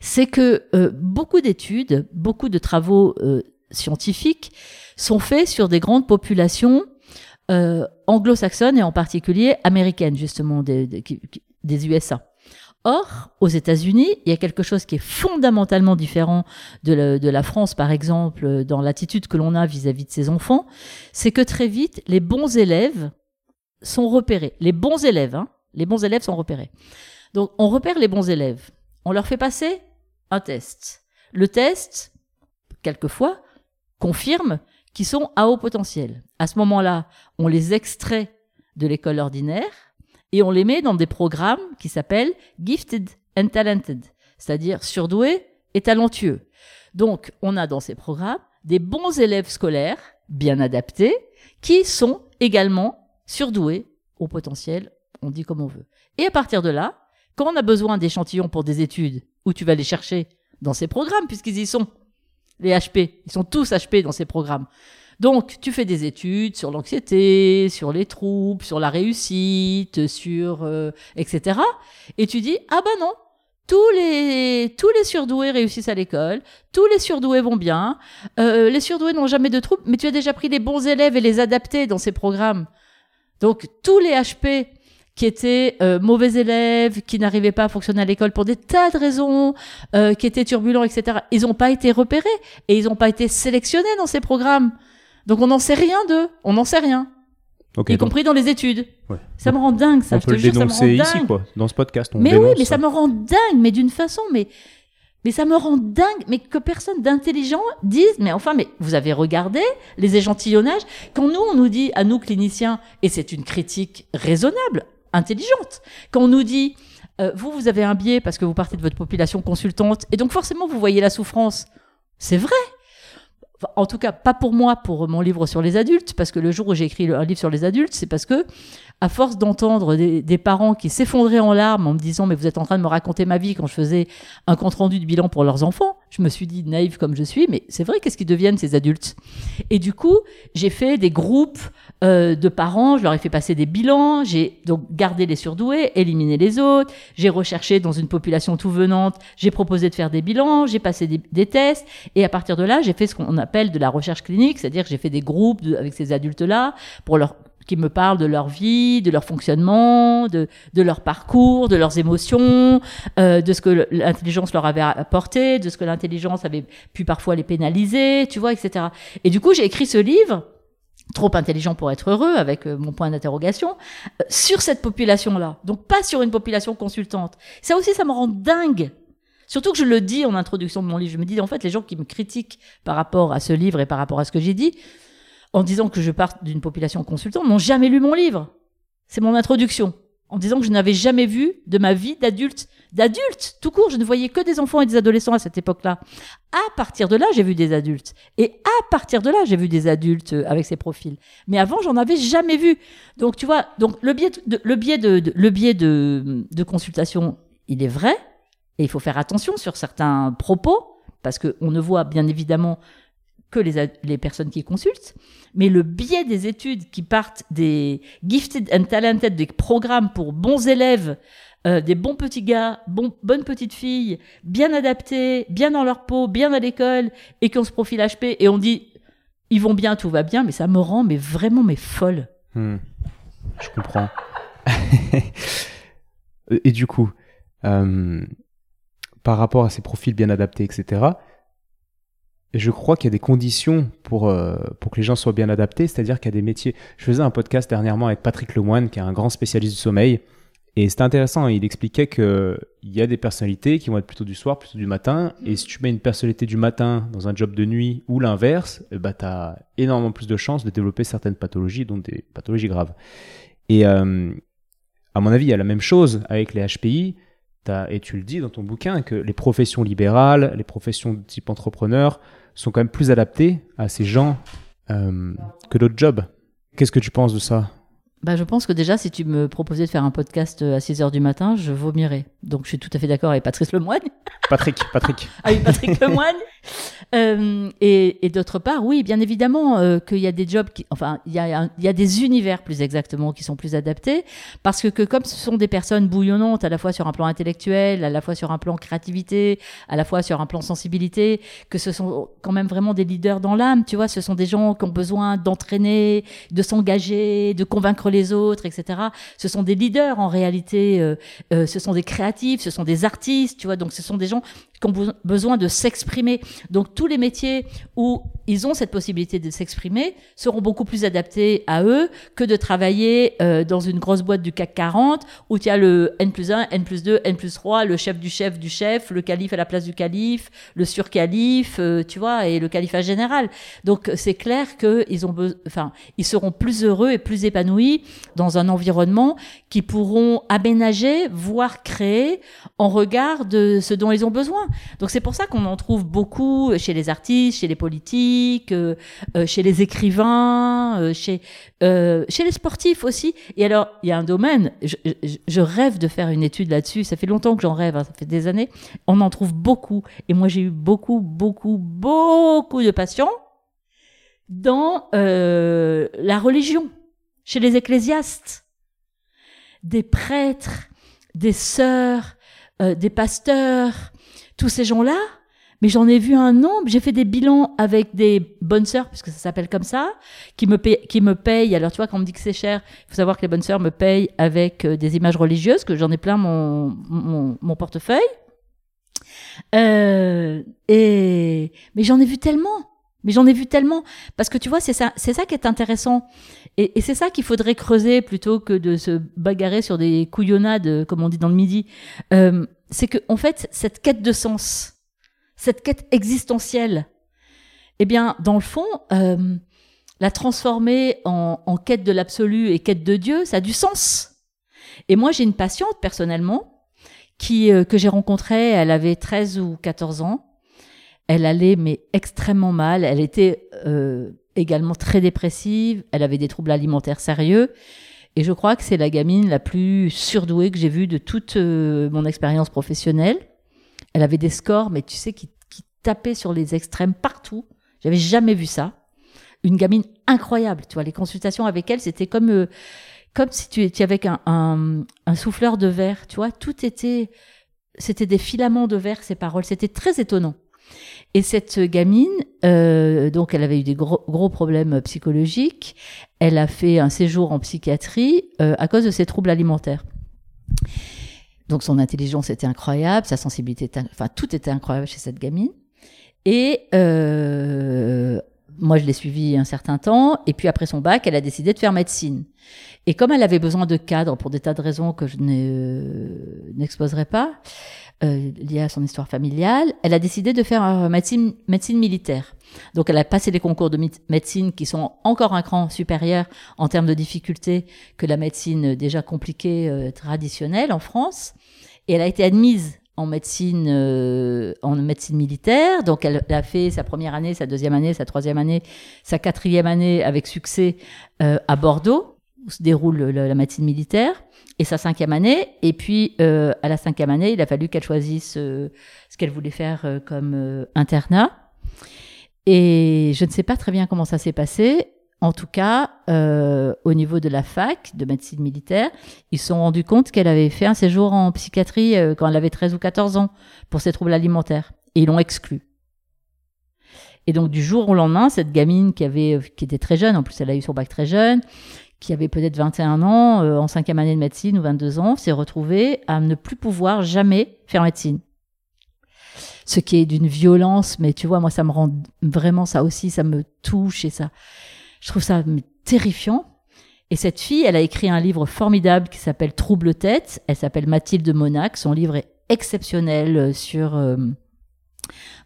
c'est que euh, beaucoup d'études, beaucoup de travaux euh, scientifiques sont faits sur des grandes populations euh, anglo-saxonnes et en particulier américaines, justement, des, des, des USA. Or, aux États-Unis, il y a quelque chose qui est fondamentalement différent de la, de la France, par exemple, dans l'attitude que l'on a vis-à-vis de ses enfants, c'est que très vite, les bons élèves sont repérés. Les bons élèves, hein, les bons élèves sont repérés. Donc, on repère les bons élèves. On leur fait passer un test. Le test, quelquefois, confirme qu'ils sont à haut potentiel. À ce moment-là, on les extrait de l'école ordinaire et on les met dans des programmes qui s'appellent Gifted and Talented, c'est-à-dire surdoués et talentueux. Donc, on a dans ces programmes des bons élèves scolaires, bien adaptés, qui sont également surdoués au potentiel, on dit comme on veut. Et à partir de là, quand on a besoin d'échantillons pour des études, où tu vas les chercher dans ces programmes, puisqu'ils y sont, les HP, ils sont tous HP dans ces programmes. Donc, tu fais des études sur l'anxiété, sur les troubles, sur la réussite, sur euh, etc. Et tu dis ah bah non, tous les, tous les surdoués réussissent à l'école, tous les surdoués vont bien, euh, les surdoués n'ont jamais de troubles, mais tu as déjà pris les bons élèves et les adaptés dans ces programmes. Donc tous les HP qui étaient euh, mauvais élèves, qui n'arrivaient pas à fonctionner à l'école pour des tas de raisons, euh, qui étaient turbulents, etc., ils n'ont pas été repérés et ils n'ont pas été sélectionnés dans ces programmes. Donc on n'en sait rien d'eux, on n'en sait rien. Y donc compris dans les études. Ouais. Ça me rend dingue, ça. on je peut te le jure, ça me rend dénoncer ici, quoi. Dans ce podcast, on Mais oui, mais ça me rend dingue, mais d'une façon, mais, mais ça me rend dingue, mais que personne d'intelligent dise, mais enfin, mais vous avez regardé les échantillonnages Quand nous, on nous dit, à nous cliniciens, et c'est une critique raisonnable, intelligente, quand on nous dit, euh, vous, vous avez un biais parce que vous partez de votre population consultante, et donc forcément, vous voyez la souffrance. C'est vrai. En tout cas, pas pour moi, pour mon livre sur les adultes, parce que le jour où j'ai écrit un livre sur les adultes, c'est parce que, à force d'entendre des, parents qui s'effondraient en larmes en me disant mais vous êtes en train de me raconter ma vie quand je faisais un compte rendu de bilan pour leurs enfants, je me suis dit naïve comme je suis, mais c'est vrai qu'est-ce qu'ils deviennent ces adultes? Et du coup, j'ai fait des groupes euh, de parents, je leur ai fait passer des bilans, j'ai donc gardé les surdoués, éliminé les autres, j'ai recherché dans une population tout venante, j'ai proposé de faire des bilans, j'ai passé des, tests, et à partir de là, j'ai fait ce qu'on appelle de la recherche clinique, c'est-à-dire j'ai fait des groupes avec ces adultes-là pour leur qui me parlent de leur vie, de leur fonctionnement, de, de leur parcours, de leurs émotions, euh, de ce que l'intelligence leur avait apporté, de ce que l'intelligence avait pu parfois les pénaliser, tu vois, etc. Et du coup, j'ai écrit ce livre, trop intelligent pour être heureux, avec euh, mon point d'interrogation, euh, sur cette population-là. Donc pas sur une population consultante. Ça aussi, ça me rend dingue. Surtout que je le dis en introduction de mon livre. Je me dis, en fait, les gens qui me critiquent par rapport à ce livre et par rapport à ce que j'ai dit, en disant que je parte d'une population consultante, n'ont jamais lu mon livre. C'est mon introduction. En disant que je n'avais jamais vu de ma vie d'adulte, d'adulte, tout court, je ne voyais que des enfants et des adolescents à cette époque-là. À partir de là, j'ai vu des adultes. Et à partir de là, j'ai vu des adultes euh, avec ces profils. Mais avant, j'en avais jamais vu. Donc, tu vois, donc le biais de, le biais de, de- le biais de, de consultation, il est vrai. Et il faut faire attention sur certains propos, parce qu'on ne voit bien évidemment que les, les personnes qui consultent, mais le biais des études qui partent des gifted and talented, des programmes pour bons élèves, euh, des bons petits gars, bons, bonnes petites filles, bien adaptés, bien dans leur peau, bien à l'école, et qui ont ce profil HP, et on dit, ils vont bien, tout va bien, mais ça me rend mais vraiment mais folle. Hmm. Je comprends. Et du coup, euh, par rapport à ces profils bien adaptés, etc., je crois qu'il y a des conditions pour, euh, pour que les gens soient bien adaptés, c'est-à-dire qu'il y a des métiers. Je faisais un podcast dernièrement avec Patrick Lemoine, qui est un grand spécialiste du sommeil, et c'était intéressant, il expliquait qu'il y a des personnalités qui vont être plutôt du soir, plutôt du matin, et si tu mets une personnalité du matin dans un job de nuit ou l'inverse, eh ben, tu as énormément plus de chances de développer certaines pathologies, dont des pathologies graves. Et euh, à mon avis, il y a la même chose avec les HPI. Et tu le dis dans ton bouquin que les professions libérales, les professions de type entrepreneur sont quand même plus adaptées à ces gens euh, que d'autres jobs. Qu'est-ce que tu penses de ça? Bah, je pense que déjà, si tu me proposais de faire un podcast à 6 heures du matin, je vomirais. Donc, je suis tout à fait d'accord avec Patrice Lemoine. Patrick, Patrick. Ah oui, Patrick Lemoine. Euh, et et d'autre part, oui, bien évidemment euh, qu'il y a des jobs, qui, enfin, il y a, un- il y a des univers plus exactement qui sont plus adaptés, parce que, que comme ce sont des personnes bouillonnantes à la fois sur un plan intellectuel, à la fois sur un plan créativité, à la fois sur un plan sensibilité, que ce sont quand même vraiment des leaders dans l'âme, tu vois, ce sont des gens qui ont besoin d'entraîner, de s'engager, de convaincre les autres, etc. Ce sont des leaders en réalité, euh, euh, ce sont des créatifs, ce sont des artistes, tu vois, donc ce sont des gens ont be- besoin de s'exprimer. Donc tous les métiers où ils ont cette possibilité de s'exprimer seront beaucoup plus adaptés à eux que de travailler euh, dans une grosse boîte du CAC 40 où tu as le N plus 1, N plus 2, N plus 3, le chef du chef du chef, le calife à la place du calife, le surcalife, euh, tu vois, et le califat général. Donc c'est clair qu'ils ont, enfin, ils seront plus heureux et plus épanouis dans un environnement qui pourront aménager, voire créer en regard de ce dont ils ont besoin. Donc c'est pour ça qu'on en trouve beaucoup chez les artistes, chez les politiques, euh, euh, chez les écrivains, euh, chez chez les sportifs aussi. Et alors il y a un domaine, je, rêve de faire une étude là-dessus. Ça fait longtemps que j'en rêve, hein, ça fait des années. On en trouve beaucoup. Et moi j'ai eu beaucoup, beaucoup, beaucoup de patients dans la religion, chez les ecclésiastes, des prêtres, des sœurs, des pasteurs, tous ces gens-là. Mais j'en ai vu un nombre. J'ai fait des bilans avec des bonnes sœurs, puisque ça s'appelle comme ça, qui me, paye, qui me payent. Alors, tu vois, quand on me dit que c'est cher, il faut savoir que les bonnes sœurs me payent avec euh, des images religieuses, que j'en ai plein mon, portefeuille. Euh, et mais j'en ai vu tellement. Mais j'en ai vu tellement parce que tu vois, c'est ça, ça qui est intéressant, et, c'est ça qu'il faudrait creuser plutôt que de se bagarrer sur des couillonnades, comme on dit dans le midi. Euh, c'est que en fait, cette quête de sens, cette quête existentielle, eh bien, dans le fond, euh, la transformer en, quête de l'absolu et quête de Dieu, ça a du sens. Et moi, j'ai une patiente personnellement qui, euh, que j'ai rencontrée, elle avait 13 ou 14 ans. Elle allait mais extrêmement mal. Elle était euh, également très dépressive. Elle avait des troubles alimentaires sérieux. Et je crois que c'est la gamine la plus surdouée que j'ai vue de toute euh, mon expérience professionnelle. Elle avait des scores, mais tu sais, qui, qui tapaient sur les extrêmes partout. J'avais jamais vu ça. Une gamine incroyable. Tu vois, les consultations avec elle, c'était comme euh, comme si tu étais avec un, un, un, souffleur de verre, tu vois, tout était, c'était des filaments de verre, ces paroles, c'était très étonnant. Et cette gamine, euh, donc elle avait eu des gros, gros, problèmes psychologiques, elle a fait un séjour en psychiatrie euh, à cause de ses troubles alimentaires. Donc son intelligence était incroyable, sa sensibilité, était, enfin tout était incroyable chez cette gamine. Et euh, moi, je l'ai suivie un certain temps. Et puis après son bac, elle a décidé de faire médecine. Et comme elle avait besoin de cadre pour des tas de raisons que je n'exposerai pas, euh, à son histoire familiale, elle a décidé de faire euh, médecine, médecine militaire. Donc elle a passé les concours de médecine qui sont encore un cran supérieur en termes de difficulté que la médecine déjà compliquée euh, traditionnelle en France. Et elle a été admise en médecine, euh, en médecine militaire. Donc, elle, a fait sa première année, sa deuxième année, sa troisième année, sa quatrième année avec succès euh, à Bordeaux, où se déroule la, médecine militaire, et sa cinquième année. Et puis, euh, à la cinquième année, il a fallu qu'elle choisisse euh, ce qu'elle voulait faire euh, comme internat. Et je ne sais pas très bien comment ça s'est passé. En tout cas, euh, au niveau de la fac de médecine militaire, ils se sont rendus compte qu'elle avait fait un séjour en psychiatrie euh, quand elle avait 13 ou 14 ans pour ses troubles alimentaires. Et ils l'ont exclue. Et donc du jour au lendemain, cette gamine qui avait, qui était très jeune, en plus elle a eu son bac très jeune, qui avait peut-être 21 ans, euh, en cinquième année de médecine ou 22 ans, s'est retrouvée à ne plus pouvoir jamais faire médecine. Ce qui est d'une violence, mais tu vois, moi ça me rend vraiment ça aussi, ça me touche et ça je trouve ça terrifiant. Et cette fille, elle a écrit un livre formidable qui s'appelle Trouble tête. Elle s'appelle Mathilde Monac. Son livre est exceptionnel euh, sur euh,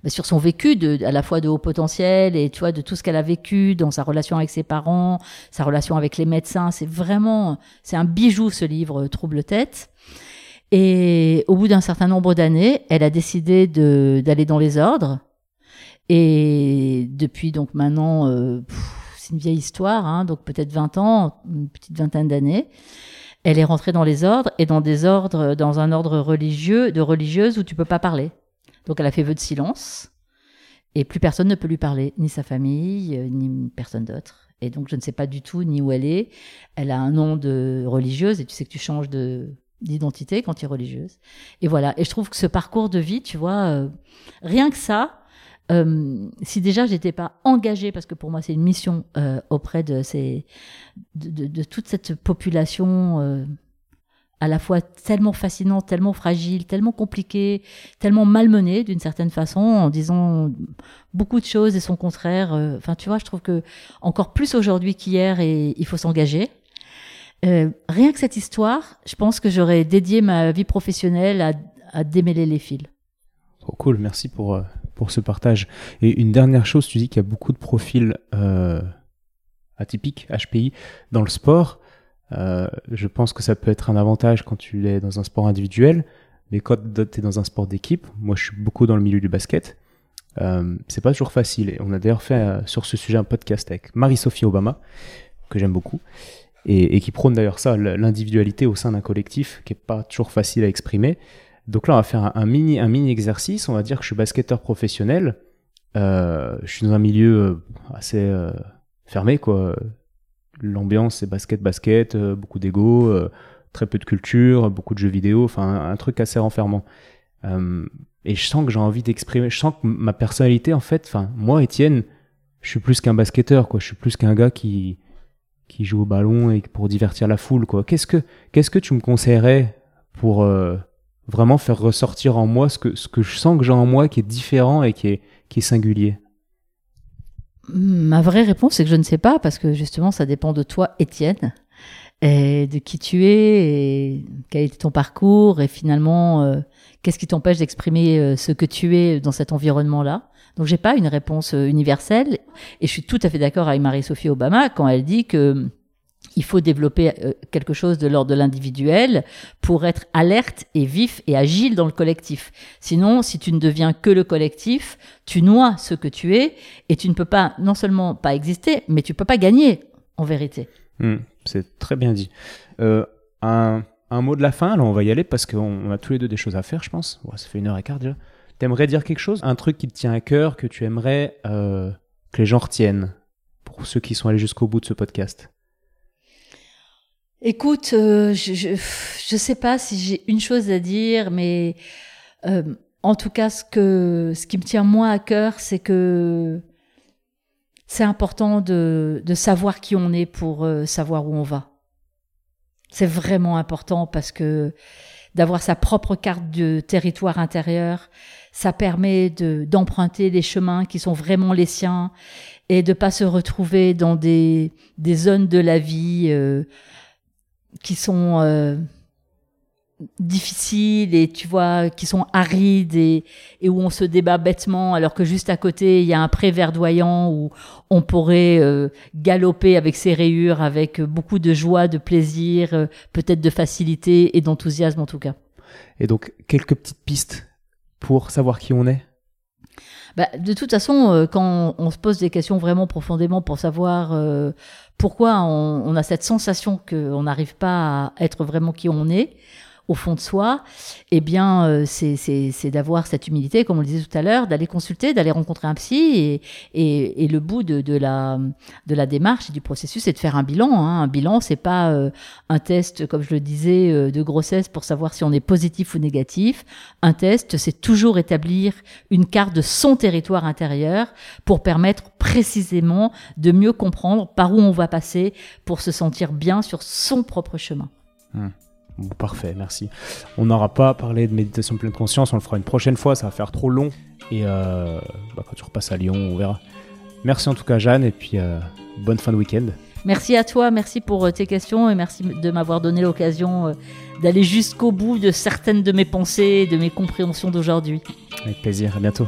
sur son vécu de, à la fois de haut potentiel et tu vois de tout ce qu'elle a vécu dans sa relation avec ses parents, sa relation avec les médecins. C'est vraiment c'est un bijou ce livre Trouble tête. Et au bout d'un certain nombre d'années, elle a décidé de d'aller dans les ordres. Et depuis donc maintenant. Euh, c'est une vieille histoire, hein, donc peut-être 20 ans, une petite vingtaine d'années. Elle est rentrée dans les ordres et dans des ordres, dans un ordre religieux, de religieuse où tu peux pas parler. Donc elle a fait vœu de silence et plus personne ne peut lui parler, ni sa famille, euh, ni personne d'autre. Et donc je ne sais pas du tout ni où elle est. Elle a un nom de religieuse et tu sais que tu changes de d'identité quand tu es religieuse. Et voilà. Et je trouve que ce parcours de vie, tu vois, euh, rien que ça, euh, si déjà j'étais pas engagée, parce que pour moi c'est une mission auprès de, de, toute cette population à la fois tellement fascinante, tellement fragile, tellement compliquée, tellement malmenée d'une certaine façon, en disant beaucoup de choses et son contraire. Euh, enfin, tu vois, je trouve que encore plus aujourd'hui qu'hier, et il faut s'engager. Euh, rien que cette histoire, je pense que j'aurais dédié ma vie professionnelle à, démêler les fils. Cool, merci pour pour ce partage. Et une dernière chose, tu dis qu'il y a beaucoup de profils euh, atypiques, HPI, dans le sport. Euh, je pense que ça peut être un avantage quand tu es dans un sport individuel, mais quand tu es dans un sport d'équipe, moi je suis beaucoup dans le milieu du basket, euh, c'est pas toujours facile. Et on a d'ailleurs fait euh, sur ce sujet un podcast avec Marie-Sophie Obama, que j'aime beaucoup, et, qui prône d'ailleurs ça, l'individualité au sein d'un collectif, qui est pas toujours facile à exprimer. Donc là, on va faire un, mini, un mini exercice. On va dire que je suis basketteur professionnel. Euh, je suis dans un milieu assez fermé, quoi. L'ambiance, c'est basket, basket, euh, beaucoup d'ego, très peu de culture, beaucoup de jeux vidéo, enfin un truc assez renfermant. Euh, et je sens que j'ai envie d'exprimer, je sens que ma personnalité, en fait, enfin moi, Étienne, je suis plus qu'un basketteur, quoi. Je suis plus qu'un gars qui qui joue au ballon et pour divertir la foule, quoi. Qu'est-ce que qu'est-ce que tu me conseillerais pour euh, vraiment faire ressortir en moi ce que ce que je sens que j'ai en moi qui est différent et qui est qui est singulier? Ma vraie réponse, c'est que je ne sais pas, parce que justement, ça dépend de toi, Étienne, et de qui tu es, et quel était ton parcours, et finalement, euh, qu'est-ce qui t'empêche d'exprimer euh, ce que tu es dans cet environnement-là. Donc, j'ai pas une réponse euh, universelle, et je suis tout à fait d'accord avec Marie-Sophie Obama quand elle dit que il faut développer euh, quelque chose de l'ordre de l'individuel pour être alerte et vif et agile dans le collectif. Sinon, si tu ne deviens que le collectif, tu noies ce que tu es et tu ne peux pas non seulement pas exister, mais tu peux pas gagner en vérité. Hmm, c'est très bien dit. Euh, un, mot de la fin, alors on va y aller parce qu'on a tous les deux des choses à faire, je pense. ça fait une heure et quart déjà. T'aimerais dire quelque chose? Un truc qui te tient à cœur, que tu aimerais euh, que les gens retiennent? Pour ceux qui sont allés jusqu'au bout de ce podcast Écoute, euh, je, je, sais pas si j'ai une chose à dire, mais euh, en tout cas, ce que ce qui me tient moi à cœur, c'est que c'est important de, de savoir qui on est pour euh, savoir où on va. C'est vraiment important parce que d'avoir sa propre carte de territoire intérieur, ça permet de d'emprunter les chemins qui sont vraiment les siens et de pas se retrouver dans des des zones de la vie qui sont euh, difficiles et tu vois qui sont arides et, et, où on se débat bêtement alors que juste à côté il y a un pré verdoyant où on pourrait euh, galoper avec ses rayures avec beaucoup de joie, de plaisir, euh, peut-être de facilité et d'enthousiasme en tout cas. Et donc quelques petites pistes pour savoir qui on est? Bah, de toute façon, quand on se pose des questions vraiment profondément pour savoir pourquoi on, a cette sensation qu'on n'arrive pas à être vraiment qui on est au fond de soi, eh bien, euh, c'est d'avoir cette humilité, comme on le disait tout à l'heure, d'aller consulter, d'aller rencontrer un psy. Et, et, le bout de, de, la, de la démarche et du processus, c'est de faire un bilan. Hein. Un bilan, c'est pas euh, un test, comme je le disais, euh, de grossesse pour savoir si on est positif ou négatif. Un test, c'est toujours établir une carte de son territoire intérieur pour permettre précisément de mieux comprendre par où on va passer pour se sentir bien sur son propre chemin. Mmh parfait, merci. On n'aura pas parlé de méditation pleine conscience, on le fera une prochaine fois, ça va faire trop long. Et euh, bah, quand tu repasses à Lyon, on verra. Merci en tout cas, Jeanne, et puis euh, bonne fin de week-end. Merci à toi, merci pour euh, tes questions et merci de m'avoir donné l'occasion d'aller jusqu'au bout de certaines de mes pensées et de mes compréhensions d'aujourd'hui. Avec plaisir, à bientôt.